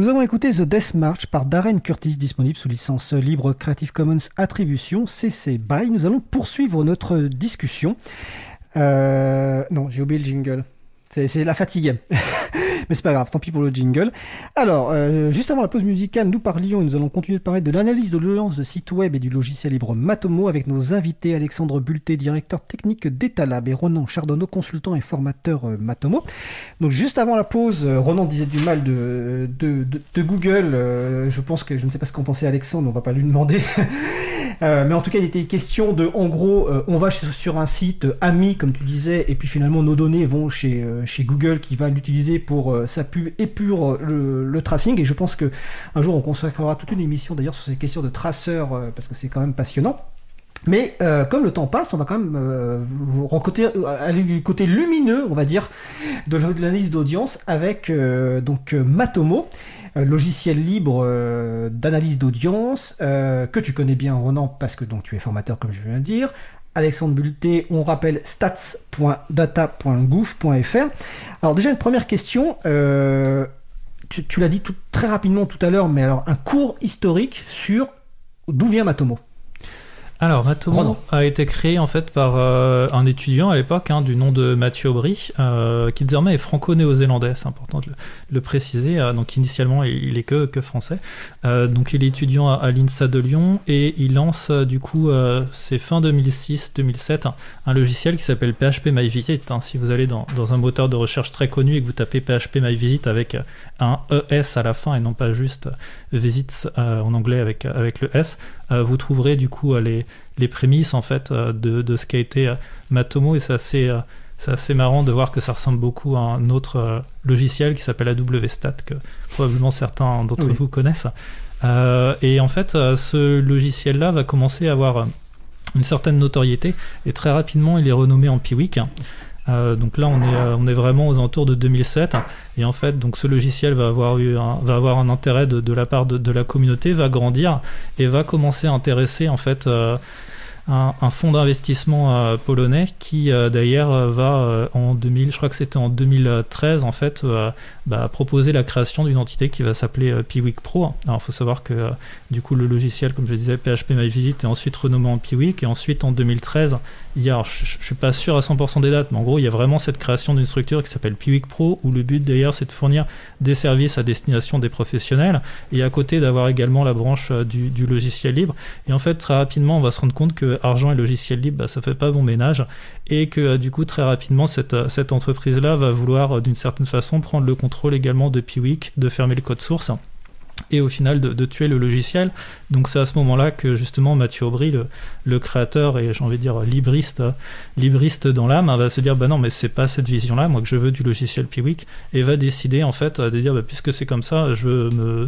Nous avons écouté The Death March par Darren Curtis, disponible sous licence libre Creative Commons Attribution CC BY. Nous allons poursuivre notre discussion. Euh, non, j'ai oublié le jingle. C'est c'est la fatigue. *laughs* Mais c'est pas grave, tant pis pour le jingle. Alors, euh, juste avant la pause musicale, nous parlions et nous allons continuer de parler de l'analyse de l'audience de site web et du logiciel libre Matomo avec nos invités Alexandre Bulté, directeur technique d'Etalab et Ronan Chardonneau, consultant et formateur euh, Matomo. Donc juste avant la pause, euh, Ronan disait du mal de, de, de- Google. euh, je pense que je ne sais pas ce qu'en pensait Alexandre, on va pas lui demander. *laughs* Mais en tout cas, il était question de, en gros, on va sur un site ami, comme tu disais, et puis finalement nos données vont chez, chez Google qui va l'utiliser pour euh, sa pub et pour euh, le, tracing. Et je pense que un jour on consacrera toute une émission d'ailleurs sur ces questions de traceurs euh, parce que c'est quand même passionnant. Mais comme le temps passe, on va quand même aller du côté lumineux, on va dire, de l'analyse d'audience avec donc Matomo, logiciel libre d'analyse d'audience que tu connais bien Ronan parce que donc tu es formateur comme je viens de dire. Alexandre Bulté, on rappelle stats.data.gouv.fr. Alors déjà une première question. euh, tu, l'as dit très rapidement tout à l'heure, mais alors un cours historique sur d'où vient Matomo? Alors, Matomo a été créé en fait par euh, un étudiant à l'époque hein, du nom de Mathieu Aubry, euh, qui désormais est franco-néo-zélandais, c'est important de le, de le préciser. euh, donc, initialement, il, est que, que français. Euh, donc, il est étudiant à, à l'INSA de Lyon et il lance euh, du coup, euh, c'est fin 2006-2007, un, un logiciel qui s'appelle PHP My Visit. hein. si vous allez dans, dans un moteur de recherche très connu et que vous tapez PHP My Visit avec un ES à la fin et non pas juste Visits euh, en anglais avec, avec le S, euh, vous trouverez du coup euh, les, les prémices en fait euh, de, de ce qu'a été euh, Matomo et c'est assez, euh, c'est assez marrant de voir que ça ressemble beaucoup à un autre euh, logiciel qui s'appelle AWStat que probablement certains d'entre Oui. vous connaissent. Euh, et en fait, euh, ce logiciel-là va commencer à avoir euh, une certaine notoriété et très rapidement il est renommé en Piwik. Euh, donc là, on est, euh, on est vraiment aux alentours de 2007. Et en fait, donc ce logiciel va avoir, eu un, va avoir un intérêt de, la part de, de la communauté, va grandir et va commencer à intéresser en fait euh, un, fonds d'investissement euh, polonais qui euh, d'ailleurs euh, va en 2000, je crois que c'était en 2013 en fait, bah, proposer la création d'une entité qui va s'appeler Piwik Pro. Alors il faut savoir que du coup le logiciel, comme je disais, PHP MyVisit est ensuite renommé en Piwik et ensuite en 2013, il y a, je, je, suis pas sûr à 100% des dates, mais en gros il y a vraiment cette création d'une structure qui s'appelle Piwik Pro où le but d'ailleurs c'est de fournir des services à destination des professionnels et à côté d'avoir également la branche du logiciel libre. Et en fait très rapidement on va se rendre compte que argent et logiciel libre, bah, ça fait pas bon ménage, et que euh, du coup très rapidement cette, euh, entreprise-là va vouloir euh, d'une certaine façon prendre le contrôle également de Piwik, de fermer le code source et au final de, tuer le logiciel. Donc c'est à ce moment-là que justement Mathieu Aubry, le, créateur et j'ai envie de dire libriste, libriste dans l'âme, hein, va se dire bah non mais c'est pas cette vision-là, moi que je veux du logiciel Piwik et va décider en fait de dire bah, puisque c'est comme ça, je veux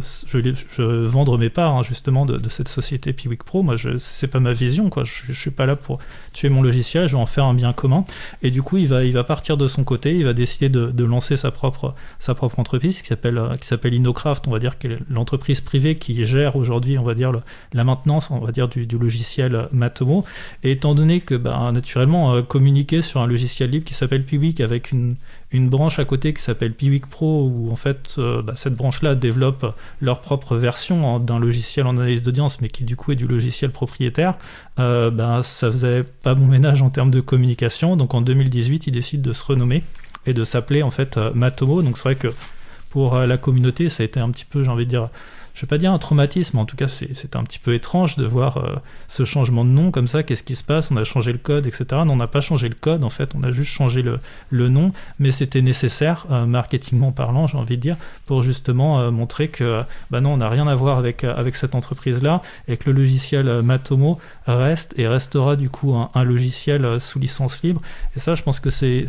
vendre mes parts hein, justement de, cette société Piwik Pro. Moi je c'est pas ma vision quoi, je, je, suis pas là pour tuer mon logiciel, je vais en faire un bien commun. Et du coup il va il va partir de son côté, il va décider de, lancer sa propre sa propre entreprise qui s'appelle qui s'appelle Innocraft, on va dire qu'elle entreprise privée qui gère aujourd'hui, on va dire, la maintenance, on va dire, du, logiciel Matomo. Et étant donné que, bah, naturellement, euh, communiquer sur un logiciel libre qui s'appelle Piwik avec une, branche à côté qui s'appelle Piwik Pro, où en fait, euh, bah, cette branche-là développe leur propre version d'un logiciel en analyse d'audience, mais qui du coup est du logiciel propriétaire, euh, bah, ça faisait pas bon ménage en termes de communication. Donc en 2018, ils décident de se renommer et de s'appeler en fait Matomo. Donc c'est vrai que pour la communauté, ça a été un petit peu, j'ai envie de dire, je vais pas dire un traumatisme, en tout cas c'est un petit peu étrange de voir euh, ce changement de nom comme ça, qu'est-ce qui se passe, on a changé le code, etc. Non, on n'a pas changé le code, en fait, on a juste changé le, le nom, mais c'était nécessaire, euh, marketingment parlant, j'ai envie de dire, pour justement euh, montrer que bah non, on n'a rien à voir avec, avec cette entreprise-là, et que le logiciel Matomo reste et restera du coup un, logiciel sous licence libre. Et ça, je pense que c'est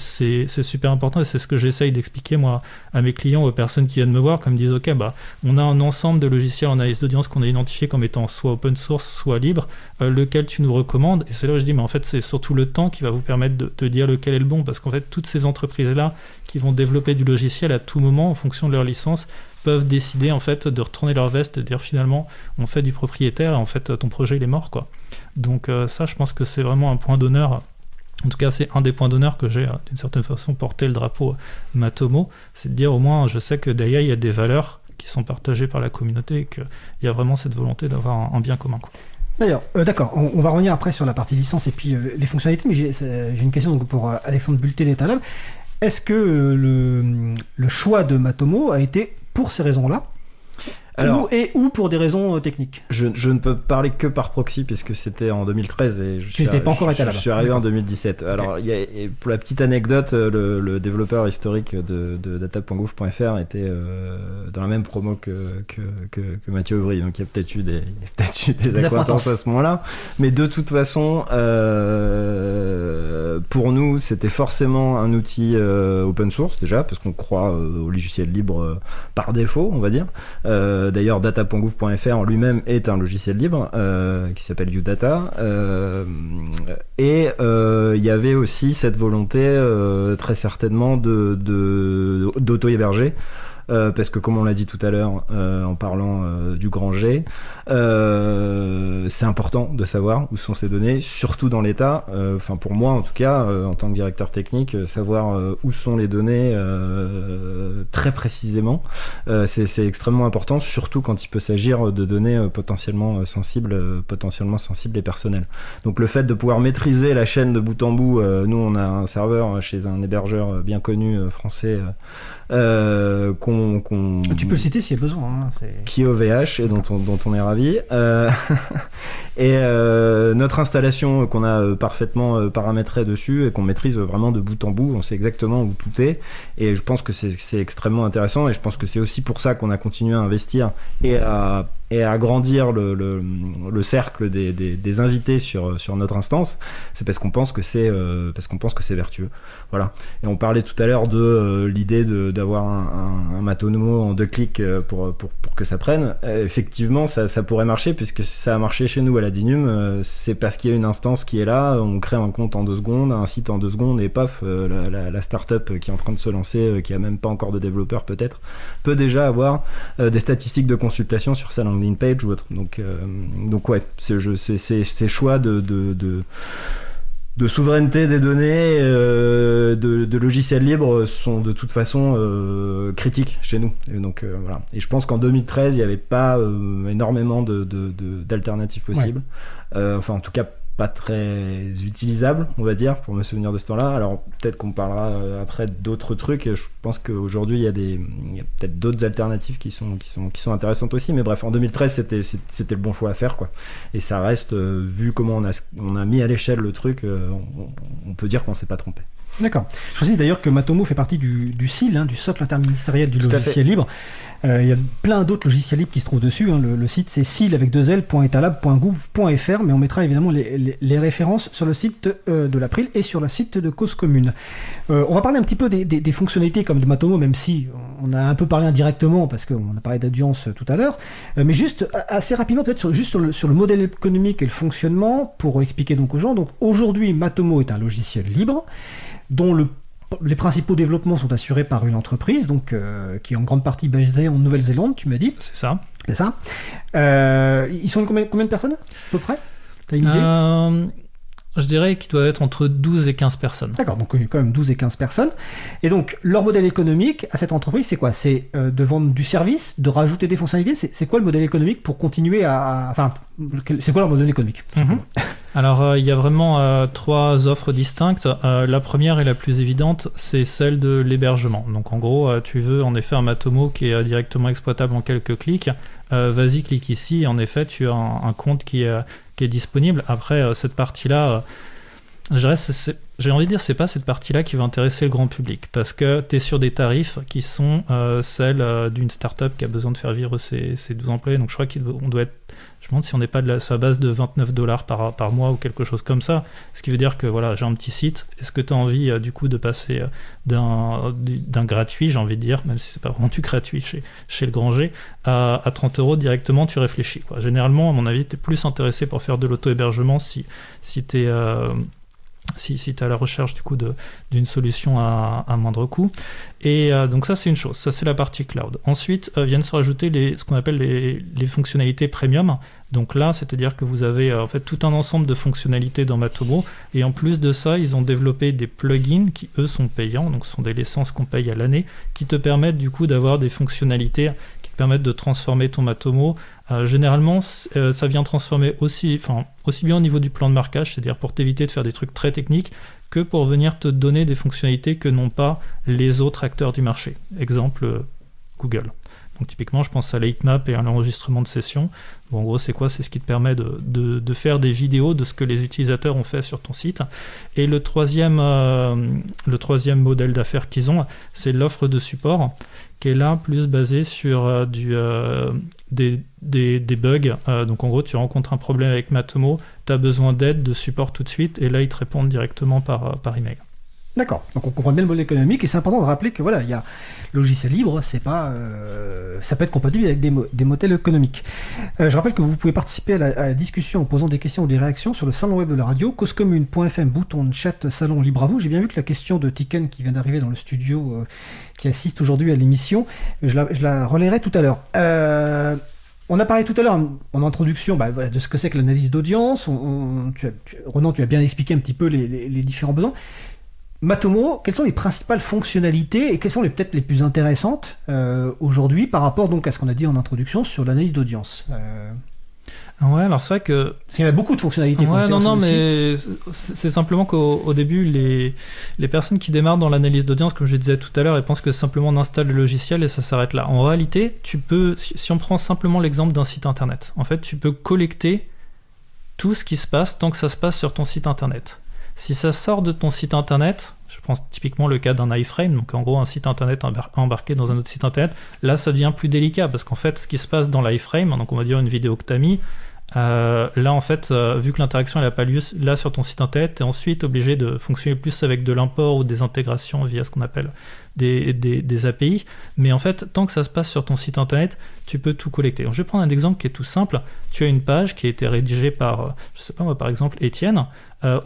super important, et c'est ce que j'essaye d'expliquer moi à mes clients, aux personnes qui viennent me voir, comme disent, ok, bah, on a un ensemble de logiciel en analyse d'audience qu'on a identifié comme étant soit open source, soit libre, euh, lequel tu nous recommandes Et c'est là où je dis, mais en fait, c'est surtout le temps qui va vous permettre de te dire lequel est le bon, parce qu'en fait, toutes ces entreprises-là qui vont développer du logiciel à tout moment en fonction de leur licence peuvent décider en fait de retourner leur veste, de dire finalement on fait du propriétaire en fait ton projet il est mort quoi. Donc euh, ça je pense que c'est vraiment un point d'honneur en tout cas, c'est un des points d'honneur que j'ai, euh, d'une certaine façon, porté le drapeau Matomo. C'est de dire au moins, je sais que derrière, il y a des valeurs qui sont partagés par la communauté et qu'il y a vraiment cette volonté d'avoir un, bien commun. D'ailleurs, euh, d'accord, on, va revenir après sur la partie licence et puis euh, les fonctionnalités, mais j'ai une question pour euh, Alexandre Bulté d'Etalab. Est-ce que le, choix de Matomo a été pour ces raisons-là? Alors, et ou pour des raisons euh, techniques je, je, ne peux parler que par proxy puisque c'était en 2013 et je suis, pas encore été je, suis arrivé en 2017. Alors, y a, pour la petite anecdote, euh, le, le développeur historique de, de data.gouv.fr était euh, dans la même promo que, que, que, que Mathieu Aubry, donc il y a peut-être eu des, peut eu des, des acquaintances à ce moment-là. Mais de toute façon, euh, pour nous, c'était forcément un outil euh, open source déjà, parce qu'on croit au logiciel libre par défaut, on va dire. Euh, euh, d'ailleurs, data.gouv.fr en lui-même est un logiciel libre euh, qui s'appelle UData. Euh, et il y avait aussi cette volonté très certainement d'auto-héberger. Euh, parce que comme on l'a dit tout à l'heure euh, en parlant euh, du grand G, c'est important de savoir où sont ces données, surtout dans l'état. Enfin pour moi en tout cas, en tant que directeur technique, savoir où sont les données très précisément, c'est extrêmement important, surtout quand il peut s'agir de données potentiellement sensibles, potentiellement sensibles et personnelles. Donc le fait de pouvoir maîtriser la chaîne de bout en bout, nous on a un serveur chez un hébergeur bien connu français euh, qu'on, Tu peux le citer s'il y a besoin. Hein, qui est OVH et dont on, dont on est ravi. Euh, *laughs* et euh, notre installation qu'on a parfaitement paramétrée dessus et qu'on maîtrise vraiment de bout en bout, on sait exactement où tout est. Et je pense que c'est, c'est extrêmement intéressant et je pense que c'est aussi pour ça qu'on a continué à investir et à et à agrandir le, le, le cercle des, invités sur, notre instance, c'est parce qu'on pense que c'est euh, parce qu'on pense que c'est vertueux. Voilà. Et on parlait tout à l'heure de euh, l'idée d'avoir un, un, matonomo en deux clics euh, pour, que ça prenne. effectivement, ça, pourrait marcher puisque ça a marché chez nous à la Dinum. c'est parce qu'il y a une instance qui est là, on crée un compte en deux secondes, un site en deux secondes et paf, la, start-up qui est en train de se lancer, qui a même pas encore de développeurs peut-être, peut déjà avoir des statistiques de consultation sur sa landing page ou autre. Donc, donc ouais, ces choix de, de, de de souveraineté des données, euh, de, logiciels libres sont de toute façon euh, critiques chez nous. Et donc euh, voilà. Et je pense qu'en 2013, il n'y avait pas énormément d'alternatives de, possibles. enfin, en tout cas, pas très utilisable, on va dire, pour me souvenir de ce temps-là. Alors peut-être qu'on parlera euh, après d'autres trucs. Je pense qu'aujourd'hui il y a peut-être d'autres alternatives qui sont, qui sont, qui sont intéressantes aussi. Mais bref, en 2013 c'était, le bon choix à faire, quoi. Et ça reste, euh, vu comment on a, on a mis à l'échelle le truc, euh, on, peut dire qu'on s'est pas trompé. D'accord. Je précise d'ailleurs que Matomo fait partie du, du CIL, hein, du socle interministériel du logiciel libre. Euh, il y a plein d'autres logiciels libres qui se trouvent dessus. Hein. Le, site c'est sil avec deux L.etalab.gouv.fr, mais on mettra évidemment les, références sur le site euh, de l'April et sur le site de Cause Commune. Euh, on va parler un petit peu des, fonctionnalités comme de Matomo, même si on a un peu parlé indirectement parce qu'on a parlé d'audience tout à l'heure. mais juste assez rapidement, peut-être juste sur le, sur le, modèle économique et le fonctionnement pour expliquer donc aux gens. Donc aujourd'hui, Matomo est un logiciel libre dont le les principaux développements sont assurés par une entreprise, donc euh, qui est en grande partie basée en Nouvelle-Zélande, tu m'as dit. C'est ça. C'est ça. Euh, ils sont combien, combien, de personnes, à peu près? T'as une idée? Euh, Je dirais qu'ils doivent être entre 12 et 15 personnes. D'accord, donc quand même 12 et 15 personnes. Et donc, leur modèle économique à cette entreprise, c'est quoi? C'est de vendre du service, de rajouter des fonctionnalités? C'est quoi le modèle économique pour continuer à... Enfin, c'est quoi leur modèle économique? Mhm. *laughs* Alors, euh, il y a vraiment euh, trois offres distinctes. Euh, la première et la plus évidente, c'est celle de l'hébergement. Donc, en gros, tu veux en effet un Matomo qui est directement exploitable en quelques clics. Vas-y, clique ici. Et en effet, tu as un, compte qui est, qui est, disponible. Après, cette partie-là, j'ai envie de dire, c'est pas cette partie-là qui va intéresser le grand public. Parce que tu es sur des tarifs qui sont celles d'une startup qui a besoin de faire vivre ses, ses 12 employés. Donc, je crois qu'on doit être je me demande si on n'est pas de la, base de 29 dollars par, par mois ou quelque chose comme ça. Ce qui veut dire que voilà, j'ai un petit site. Est-ce que tu as envie euh, du coup de passer euh, d'un gratuit, j'ai envie de dire, même si c'est pas vraiment du gratuit chez, chez le Granger, à, à 30 euros directement, tu réfléchis. Généralement, à mon avis, tu es plus intéressé pour faire de l'auto-hébergement si, si tu es. Si, tu es à la recherche d'une solution à, moindre coût. Et euh, donc ça c'est une chose, ça c'est la partie cloud. Ensuite euh, viennent se rajouter les, ce qu'on appelle les, fonctionnalités premium. Donc là, c'est-à-dire que vous avez euh, tout un ensemble de fonctionnalités dans Matomo. Et en plus de ça, ils ont développé des plugins qui eux sont payants, donc sont des licences qu'on paye à l'année, qui te permettent du coup d'avoir des fonctionnalités qui te permettent de transformer ton Matomo euh, généralement, euh, ça vient transformer aussi, enfin, aussi bien au niveau du plan de marquage, c'est-à-dire pour t'éviter de faire des trucs très techniques, que pour venir te donner des fonctionnalités que n'ont pas les autres acteurs du marché. Exemple, euh, Google. Donc typiquement, je pense à l'heatmap et à l'enregistrement de session. Bon, en gros, c'est quoi? C'est ce qui te permet de, de, faire des vidéos de ce que les utilisateurs ont fait sur ton site. Et le troisième, le troisième modèle d'affaires qu'ils ont, c'est l'offre de support, qui est là plus basée sur du, des, des, bugs. Euh, donc en gros, tu rencontres un problème avec Matomo, tu as besoin d'aide, de support tout de suite, et là, ils te répondent directement par, euh, par email. D'accord. Donc on comprend bien le modèle économique et c'est important de rappeler que voilà, il y a logiciel libre, c'est pas, euh, ça peut être compatible avec des, des modèles économiques. je rappelle que vous pouvez participer à la, discussion en posant des questions ou des réactions sur le salon web de la radio, causecommune.fm, bouton de chat, salon libre à vous. J'ai bien vu que la question de Tiken qui vient d'arriver dans le studio, qui assiste aujourd'hui à l'émission, je la, je la relayerai tout à l'heure. On a parlé tout à l'heure en introduction bah, de ce que c'est que l'analyse d'audience. Renan, tu as bien expliqué un petit peu les, différents besoins. Matomo, quelles sont les principales fonctionnalités et quelles sont les peut-être les plus intéressantes euh, aujourd'hui par rapport donc à ce qu'on a dit en introduction sur l'analyse d'audience euh, Ouais, alors c'est vrai que. Parce qu'il y a beaucoup de fonctionnalités. Ouais, non, non, mais c'est simplement qu'au début, les, les personnes qui démarrent dans l'analyse d'audience, comme je disais tout à l'heure, elles pensent que simplement on installe le logiciel et ça s'arrête là. En réalité, tu peux, si on prend simplement l'exemple d'un site internet, en fait, tu peux collecter tout ce qui se passe tant que ça se passe sur ton site internet. Si ça sort de ton site internet, je prends typiquement le cas d'un iframe, donc en gros un site internet embarqué dans un autre site internet, là ça devient plus délicat parce qu'en fait ce qui se passe dans l'iframe, donc on va dire une vidéo que tu as mis, euh, là, en fait, euh, vu que l'interaction n'a pas lieu là sur ton site internet, tu es ensuite obligé de fonctionner plus avec de l'import ou des intégrations via ce qu'on appelle des, API. Mais en fait, tant que ça se passe sur ton site internet, tu peux tout collecter. je vais prendre un exemple qui est tout simple. Tu as une page qui a été rédigée par, euh, je sais pas moi, par exemple, Étienne.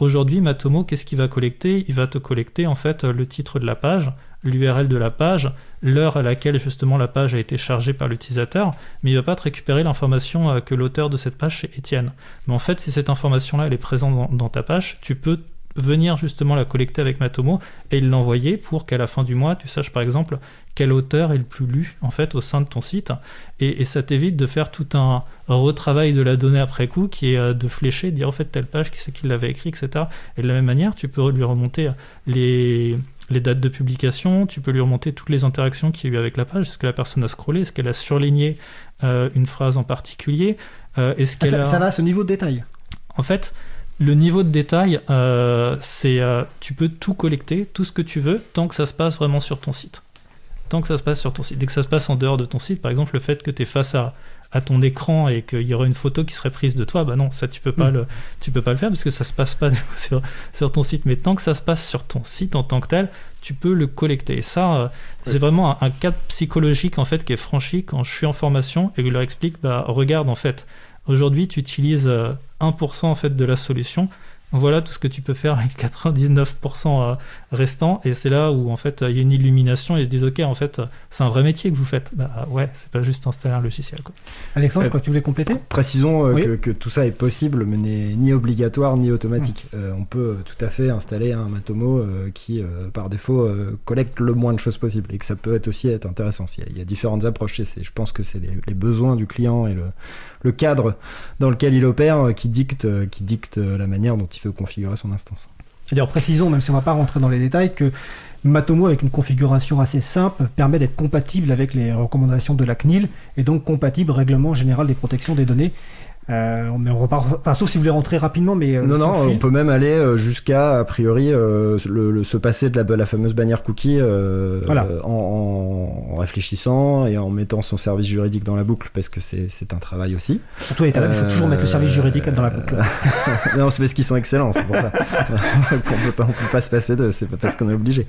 Aujourd'hui, Matomo, qu'est-ce qu'il va collecter? Il va te collecter en fait le titre de la page, l'URL de la page, l'heure à laquelle justement la page a été chargée par l'utilisateur, mais il va pas te récupérer l'information euh, que l'auteur de cette page c'est Étienne. Mais en fait, si cette information-là elle est présente dans ta page, tu peux venir justement la collecter avec Matomo et l'envoyer pour qu'à la fin du mois, tu saches par exemple quel auteur est le plus lu en fait au sein de ton site et, et ça t'évite de faire tout un retravail de la donnée après coup qui est euh, de flécher, de dire en fait telle page qui c'est qui l'avait écrit, etc. Et de la même manière, tu peux lui remonter les les dates de publication, tu peux lui remonter toutes les interactions qu'il y a eu avec la page, est-ce que la personne a scrollé, est-ce qu'elle a surligné euh, une phrase en particulier, euh, est-ce Ah, ça, a... ça va à ce niveau de détail? En fait, le niveau de détail, euh, c'est euh, tu peux tout collecter, tout ce que tu veux, tant que ça se passe vraiment sur ton site. Tant que ça se passe sur ton site. Dès que ça se passe en dehors de ton site, par exemple, le fait que tu es face à, à ton écran et qu'il y aura une photo qui serait prise de toi, bah non, ça tu peux pas, Mm. le, tu peux pas le faire parce que ça se passe pas *laughs* sur, sur ton site. Mais tant que ça se passe sur ton site en tant que tel, tu peux le collecter. Et ça, euh, c'est vraiment un, un cadre psychologique en fait qui est franchi quand je suis en formation et que je leur explique, bah regarde en fait, aujourd'hui tu utilises euh, 1% en fait de la solution. Voilà tout ce que tu peux faire avec 99% euh, restant et c'est là où en fait il y a une illumination et ils se disent ok en fait c'est un vrai métier que vous faites bah ouais c'est pas juste installer un logiciel quoi. Alexandre, je Euh, crois que tu voulais compléter? Précisons euh, Oui. que, que tout ça est possible, mais n'est ni obligatoire ni automatique. Euh, on peut tout à fait installer un Matomo euh, qui, euh, par défaut, euh, collecte le moins de choses possible et que ça peut être aussi être intéressant. Il y a, il y a différentes approches. et c'est- Je pense que c'est les, les besoins du client et le, le cadre dans lequel il opère qui dicte, qui dicte la manière dont il veut configurer son instance. C'est-à-dire, précisons, même si on va pas rentrer dans les détails, que Matomo, avec une configuration assez simple, permet d'être compatible avec les recommandations de la CNIL et donc compatible règlement général des protections des données. Euh, mais on repart, enfin, sauf si vous voulez rentrer rapidement, mais euh, non, non, file. on peut même aller euh, jusqu'à, a priori, euh, le, le- se passer de la, la fameuse bannière cookie euh, Voilà. euh, en, en- en réfléchissant et en metant son service juridique dans la boucle, parce que c'est c'est un travail aussi. Surtout à l'état il faut toujours mettre le service juridique dans la boucle. *laughs* non, c'est parce qu'ils sont excellents, c'est pour ça. *laughs* on peut pas, on peut pas se passer de, c'est pas parce qu'on est obligé.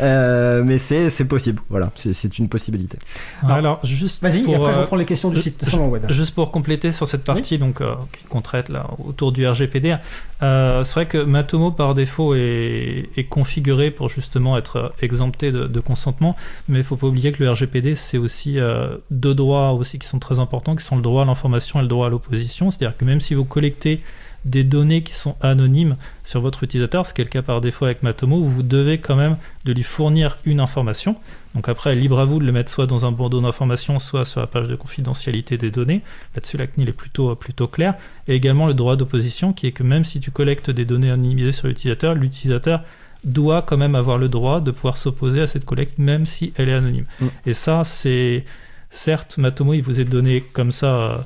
Euh, mais c'est c'est possible, voilà, c'est c'est une possibilité. Alors, Alors juste Vas-y, après je reprends les questions du je- site. Juste pour compléter sur cette partie donc euh, qu'on traite là autour du RGPD, euh, c'est vrai que Matomo par défaut est, configuré pour justement être euh, exempté de, consentement, mais il faut pas oublier que le RGPD c'est aussi euh, deux droits aussi qui sont très importants, qui sont le droit à l'information et le droit à l'opposition. C'est-à-dire que même si vous collectez des données qui sont anonymes sur votre utilisateur, ce qui est le cas par défaut avec Matomo, vous devez quand même de lui fournir une information. Donc après, libre à vous de le mettre soit dans un bandeau d'information, soit sur la page de confidentialité des données. Là-dessus, la CNIL est plutôt, plutôt claire. Et également le droit d'opposition, qui est que même si tu collectes des données anonymisées sur l'utilisateur, l'utilisateur doit quand même avoir le droit de pouvoir s'opposer à cette collecte, même si elle est anonyme. Mm. Et ça, c'est... Certes, Matomo, il vous est donné comme ça... euh,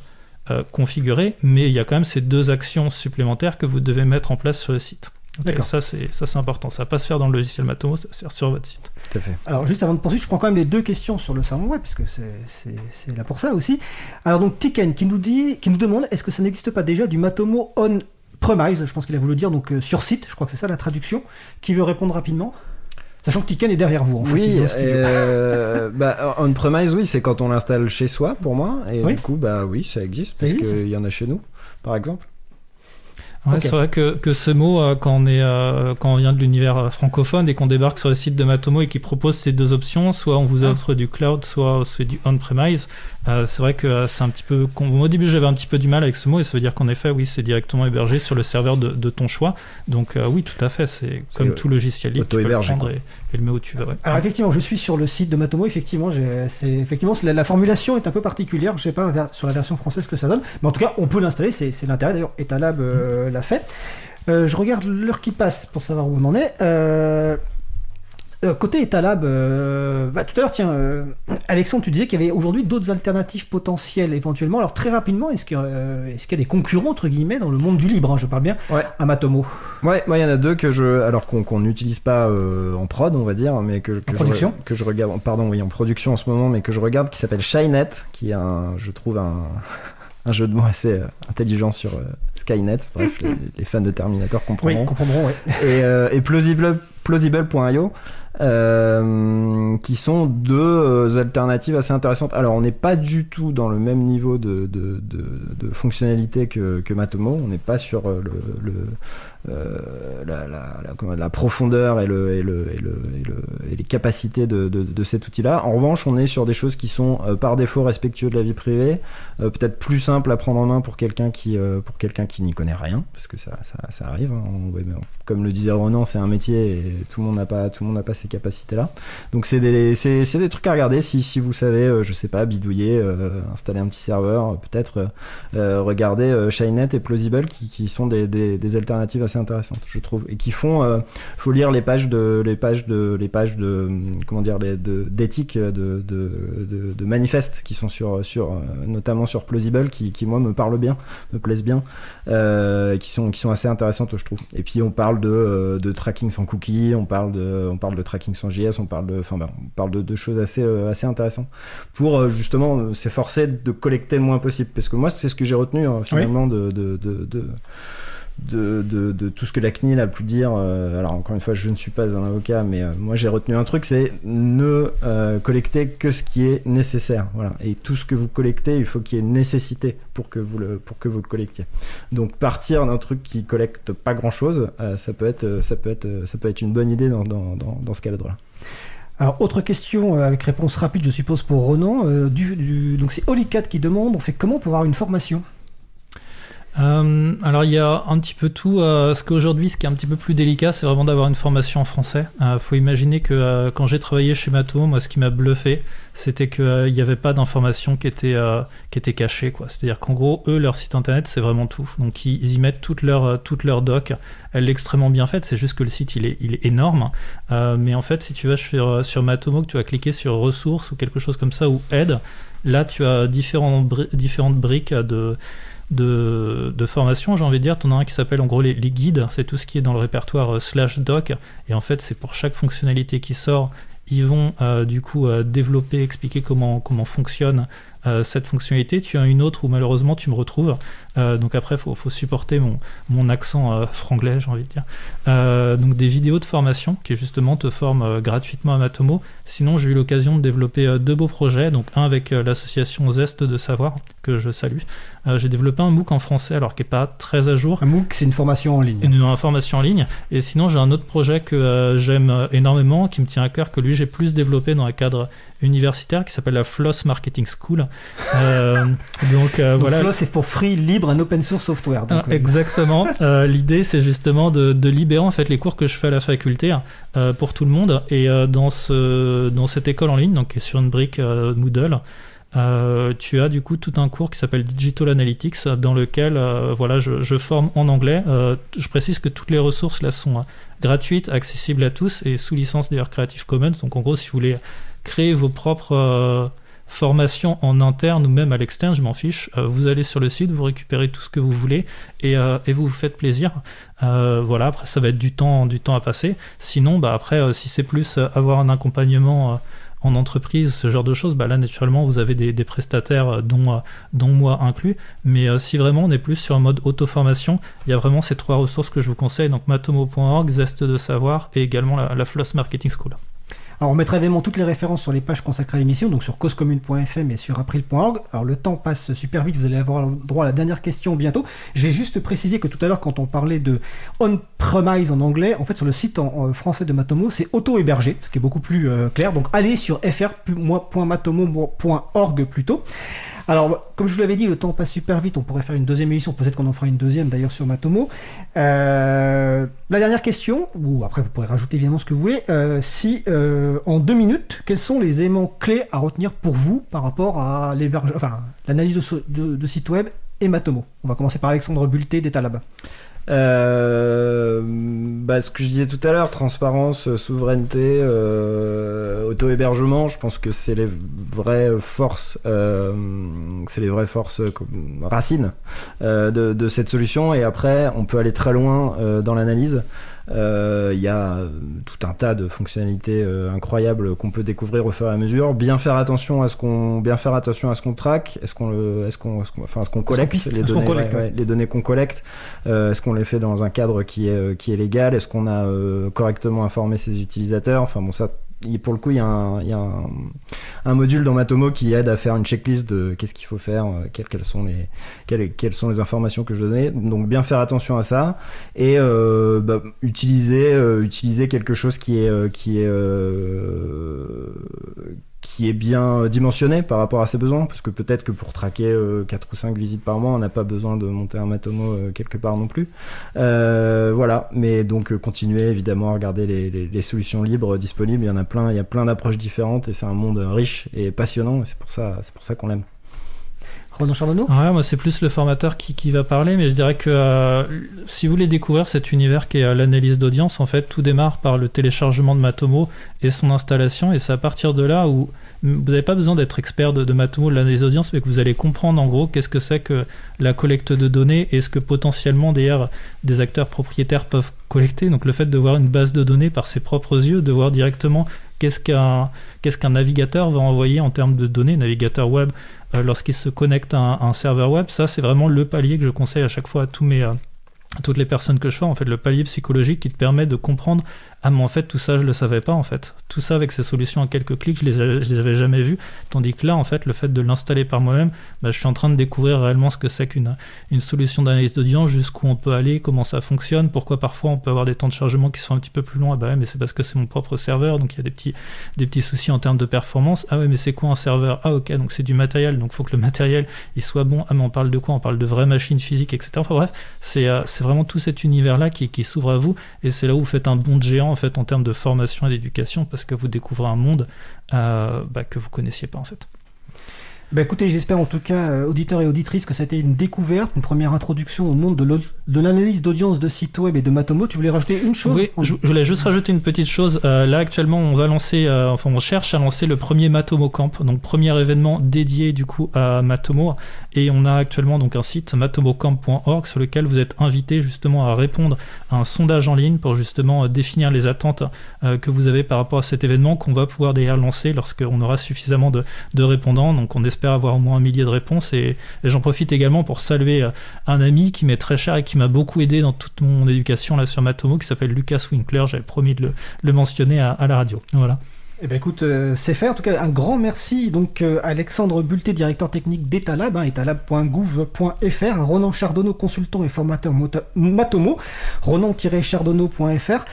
euh, configuré, mais il y a quand même ces deux actions supplémentaires que vous devez mettre en place sur le site. D'accord. Ça, c'est ça, c'est important. Ça va pas se faire dans le logiciel Matomo, ça va se faire sur votre site. Tout à fait. Alors juste avant de poursuivre, je prends quand même les deux questions sur le salon web, puisque c'est- c'est c'est là pour ça aussi. Alors donc Tiken qui nous dit, qui nous demande, est-ce que ça n'existe pas déjà du Matomo on premise? Je pense qu'il a voulu dire donc euh, sur site. Je crois que c'est ça la traduction. Qui veut répondre rapidement? Sachant que Tiken est derrière vous. En fait, Oui, euh, *laughs* bah, on-premise, oui, c'est quand on l'installe chez soi, pour moi. Et Oui. du coup, bah oui, ça existe, Ça parce qu'il y en a chez nous, par exemple. Ouais. C'est vrai que, que ce mot, euh, quand, on est, euh, quand on vient de l'univers euh, francophone et qu'on débarque sur le site de Matomo et qui propose ces deux options, soit on vous Ah. offre du cloud, soit c'est du on-premise, euh, c'est vrai que euh, c'est un petit peu. con- Au début, j'avais un petit peu du mal avec ce mot et ça veut dire qu'en effet, oui, c'est directement hébergé sur le serveur de, de ton choix. Donc, euh, oui, tout à fait, c'est comme tout logiciel libre, tu peux le prendre et, et le mettre où tu veux. ouais. Alors effectivement, je suis sur le site de Matomo. Effectivement, c'est effectivement la, la formulation est un peu particulière. Je sais pas sur la version française ce que ça donne, mais en tout cas, on peut l'installer. C'est l'intérêt. D'ailleurs, Etalab euh, l'a fait. Euh, je regarde l'heure qui passe pour savoir où on en est. Euh, côté Etalab, euh, bah, tout à l'heure, tiens, euh, Alexandre, tu disais qu'il y avait aujourd'hui d'autres alternatives potentielles éventuellement. Alors très rapidement, est-ce qu'il y, a, y des concurrents entre guillemets dans le monde du libre hein, Je parle bien Ouais. à Matomo. Ouais, moi il y en a deux que je, alors qu'on n'utilise pas en prod, on va dire, mais que, que je, production que je regarde, pardon, oui, en production en ce moment, mais que je regarde, qui s'appelle Shynet, qui est un, je trouve un, *laughs* un jeu de mots assez intelligent sur euh, Skynet. Bref, les, les fans de Terminator Oui, comprendront. comprendront. Ouais. et, euh, et plausible, plausible.io euh, qui sont deux euh, alternatives assez intéressantes. Alors, on n'est pas du tout dans le même niveau de, de, de, de fonctionnalité que, que Matomo. On n'est pas sur euh, le, le la, la, la, profondeur et, le, et, le, et, le, et, le, et les capacités de, de, cet outil-là. En revanche, on est sur des choses qui sont euh, par défaut respectueux de la vie privée, euh, peut-être plus simple à prendre en main pour quelqu'un qui, pour quelqu'un qui n'y connaît rien, parce que ça, ça, ça arrive. Hein. Comme le disait Renan, c'est un métier et tout le monde n'a pas, pas ces capacités-là. Donc c'est des, des trucs à regarder si, si vous savez, je sais pas, bidouiller, installer un petit serveur, peut-être regarder Shinet et Plausible qui, qui sont des, des, des alternatives intéressantes, je trouve, et qui font. Euh, faut lire les pages de, les pages de, les pages de, comment dire, d'éthique, de, de, de, de manifestes qui sont sur, sur, notamment sur Plausible, qui, qui moi me parlent bien, me plaisent bien, euh, qui sont, qui sont assez intéressantes, je trouve. Et puis on parle de, de tracking sans cookies, on parle de, on parle de tracking sans JS, on parle de, enfin, ben, on parle de, de choses assez, assez intéressantes pour justement s'efforcer de collecter le moins possible, parce que moi c'est ce que j'ai retenu hein, finalement oui. de, de, de, de de, tout ce que la CNIL a pu dire. Euh, alors encore une fois, je ne suis pas un avocat, mais euh, moi j'ai retenu un truc, c'est ne euh, collecter que ce qui est nécessaire. Voilà. Et tout ce que vous collectez, il faut qu'il y ait nécessité pour que vous le, pour que vous le collectiez. Donc partir d'un truc qui collecte pas grand-chose, ça peut être, ça peut être, ça peut être une bonne idée dans, dans, dans, ce cadre-là. Alors, autre question avec réponse rapide, je suppose, pour Ronan. du, donc, c'est Olicat qui demande on fait comment pour avoir une formation? Euh, alors il y a un petit peu tout. Euh, ce qu'aujourd'hui, ce qui est un petit peu plus délicat, c'est vraiment d'avoir une formation en français. Il euh, faut imaginer que euh, quand j'ai travaillé chez Mato, moi, ce qui m'a bluffé, c'était qu'il n'y avait pas d'informations qui étaient qui étaient cachées. Quoi. C'est-à-dire qu'en gros, eux, leur site internet, c'est vraiment tout. Donc ils, y mettent toute leur toute leur doc. Elle est extrêmement bien faite. C'est juste que le site, il est il est énorme. mais en fait, si tu vas sur sur Matomo, que tu vas cliquer sur ressources ou quelque chose comme ça ou aide, là, tu as différents différentes briques de de, formation, j'ai envie de dire. Tu en as un qui s'appelle en gros les, guides, c'est tout ce qui est dans le répertoire euh, slash doc, et en fait c'est pour chaque fonctionnalité qui sort, ils vont euh, du coup euh, développer, expliquer comment, comment fonctionne cette fonctionnalité. Tu as une autre où malheureusement tu me retrouves. Euh, donc après, il faut, faut, supporter mon, mon accent euh, franglais, j'ai envie de dire. donc des vidéos de formation qui justement te forment gratuitement à Matomo. Sinon, j'ai eu l'occasion de développer deux beaux projets. Donc un avec l'association Zeste de Savoir, que je salue. j'ai développé un MOOC en français, alors qui n'est pas très à jour. Un MOOC, c'est une formation en ligne. Une, une formation en ligne. Et sinon, j'ai un autre projet que j'aime énormément, qui me tient à cœur, que lui, j'ai plus développé dans un cadre universitaire qui s'appelle la Floss Marketing School. Euh, *laughs* donc, euh, donc, voilà. Floss c'est pour free, libre and open source software. Donc, ah, exactement. *laughs* euh, L'idée c'est justement de, de, libérer en fait les cours que je fais à la faculté euh, pour tout le monde et euh, dans ce dans cette école en ligne donc qui est sur une brique euh, Moodle. Euh, tu as du coup tout un cours qui s'appelle Digital Analytics dans lequel euh, voilà je, je, forme en anglais. Euh, je précise que toutes les ressources là sont gratuites, accessibles à tous et sous licence d'ailleurs Creative Commons. Donc en gros si vous voulez créer vos propres formations en interne ou même à l'externe, je m'en fiche. Euh, vous allez sur le site, vous récupérez tout ce que vous voulez et, euh, et vous vous faites plaisir. Euh, voilà, après ça va être du temps, du temps à passer. Sinon, bah après, si c'est plus avoir un accompagnement en entreprise, ce genre de choses, bah là naturellement vous avez des, prestataires dont, dont moi inclus. Mais si vraiment on est plus sur un mode auto-formation, il y a vraiment ces trois ressources que je vous conseille, donc matomo.org, Zeste de Savoir et également la Floss Marketing School. Alors on mettra évidemment toutes les références sur les pages consacrées à l'émission, donc sur causecommune.fm et sur april.org. Alors le temps passe super vite, vous allez avoir droit à la dernière question bientôt. J'ai juste précisé que tout à l'heure quand on parlait de on-premise en anglais, en fait sur le site en, en français de Matomo, c'est auto-hébergé, ce qui est beaucoup plus euh, clair. Donc allez sur fr.matomo.org plutôt. Alors, comme je vous l'avais dit, le temps passe super vite. On pourrait faire une deuxième émission. Peut-être qu'on en fera une deuxième d'ailleurs sur Matomo. Euh, la dernière question, ou après vous pourrez rajouter évidemment ce que vous voulez. Euh, si euh, en deux minutes, quels sont les éléments clés à retenir pour vous par rapport à enfin l'analyse de, de, de, site web et Matomo? On va commencer par Alexandre Bulté d'Etalab. Euh, bah, ce que je disais tout à l'heure, transparence, souveraineté, euh, auto-hébergement, je pense que c'est les vraies forces, euh, c'est les vraies forces racines de, de, cette solution. Et après, on peut aller très loin dans l'analyse. Il y a tout un tas de fonctionnalités incroyables qu'on peut découvrir au fur et à mesure. Bien faire attention à ce qu'on, bien faire attention à ce qu'on traque, est-ce qu'on le, est-ce qu'on, enfin, ce qu'on collecte, les, données, collecte les données qu'on collecte, est-ce qu'on les fait dans un cadre qui est, qui est légal, est-ce qu'on a correctement informé ses utilisateurs, enfin bon ça pour le coup, il y a, un, module dans Matomo qui aide à faire une checklist de qu'est-ce qu'il faut faire, euh, quelles, sont les, quelles, sont les informations que je donnais. Donc bien faire attention à ça et euh, bah, utiliser, euh, utiliser quelque chose qui est, qui est qui est bien euh, dimensionné par rapport à ses besoins, parce que peut-être que pour traquer 4 euh, ou 5 visites par mois, on n'a pas besoin de monter un Matomo euh, quelque part non plus. voilà, mais donc continuer évidemment à regarder les, solutions libres disponibles. Il y en a plein, il y a plein d'approches différentes et c'est un monde riche et passionnant. Et c'est pour ça, c'est pour ça qu'on l'aime. Ronan Charbonneau Ouais, moi c'est plus le formateur qui, qui, va parler, mais je dirais que si vous voulez découvrir cet univers qui est l'analyse d'audience, en fait tout démarre par le téléchargement de Matomo et son installation, et c'est à partir de là où vous n'avez pas besoin d'être expert de, Matomo, de l'analyse d'audience, mais que vous allez comprendre en gros qu'est-ce que c'est que la collecte de données et ce que potentiellement d'ailleurs des acteurs propriétaires peuvent collecter. Donc le fait de voir une base de données par ses propres yeux, de voir directement qu'est-ce qu'un qu'est-ce qu'un navigateur va envoyer en termes de données, navigateur web, euh, lorsqu'il se connecte à un, serveur web, ça c'est vraiment le palier que je conseille à chaque fois à euh, toutes les personnes que je fais, en fait, le palier psychologique qui te permet de comprendre ah mais en fait tout ça je le savais pas en fait. Tout ça avec ces solutions en quelques clics je les, les avais jamais vues. Tandis que là en fait le fait de l'installer par moi-même, bah, je suis en train de découvrir réellement ce que c'est qu'une une solution d'analyse d'audience, jusqu'où on peut aller, comment ça fonctionne, pourquoi parfois on peut avoir des temps de chargement qui sont un petit peu plus longs. Ah bah ouais mais c'est parce que c'est mon propre serveur donc il y a des petits, des petits soucis en termes de performance. Ah ouais mais c'est quoi un serveur? Ah ok donc c'est du matériel donc faut que le matériel il soit bon. Ah mais on parle de quoi? On parle de vraies machines physiques etc. Enfin bref c'est euh, c'est vraiment tout cet univers là qui, qui s'ouvre à vous et c'est là où vous faites un bond géant en termes de formation et d'éducation parce que vous découvrez un monde euh, bah, que vous connaissiez pas en fait. Bah écoutez, j'espère en tout cas, euh, auditeurs et auditrices, que ça a été une découverte, une première introduction au monde de l'analyse d'audience de sites web et de Matomo. Tu voulais rajouter une chose Oui, je, voulais juste rajouter une petite chose. Euh, là, actuellement, on va lancer, euh, enfin, on cherche à lancer le premier Matomo Camp, donc premier événement dédié du coup à Matomo. Et on a actuellement donc un site matomocamp.org sur lequel vous êtes invité justement à répondre à un sondage en ligne pour justement définir les attentes que vous avez par rapport à cet événement qu'on va pouvoir d'ailleurs lancer lorsqu'on aura suffisamment de, de répondants. Donc on espère avoir au moins un millier de réponses. Et, j'en profite également pour saluer euh, un ami qui m'est très cher et qui m'a beaucoup aidé dans toute mon éducation là sur Matomo, qui s'appelle Lucas Winkler. J'avais promis de le, mentionner à, la radio. Voilà. Eh ben écoute, euh, c'est fait. En tout cas, un grand merci donc euh, Alexandre Bulté, directeur technique d'Etalab, hein, etalab.gouv.fr, Ronan Chardonneau, consultant et formateur Matomo, ronan-chardonneau.fr.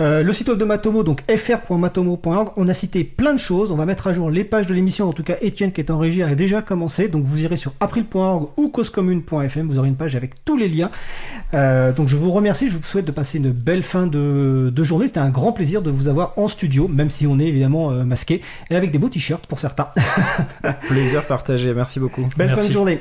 Euh, le site web de Matomo, donc fr.matomo.org, on a cité plein de choses. On va mettre à jour les pages de l'émission. En tout cas, Étienne qui est en régie a déjà commencé. Donc vous irez sur april.org ou causecommune.fm. Vous aurez une page avec tous les liens. Euh, donc je vous remercie. Je vous souhaite de passer une belle fin de, journée. C'était un grand plaisir de vous avoir en studio, même si on est évidemment euh, masqué et avec des beaux t-shirts pour certains. *laughs* plaisir partagé. Merci beaucoup. Belle fin de journée.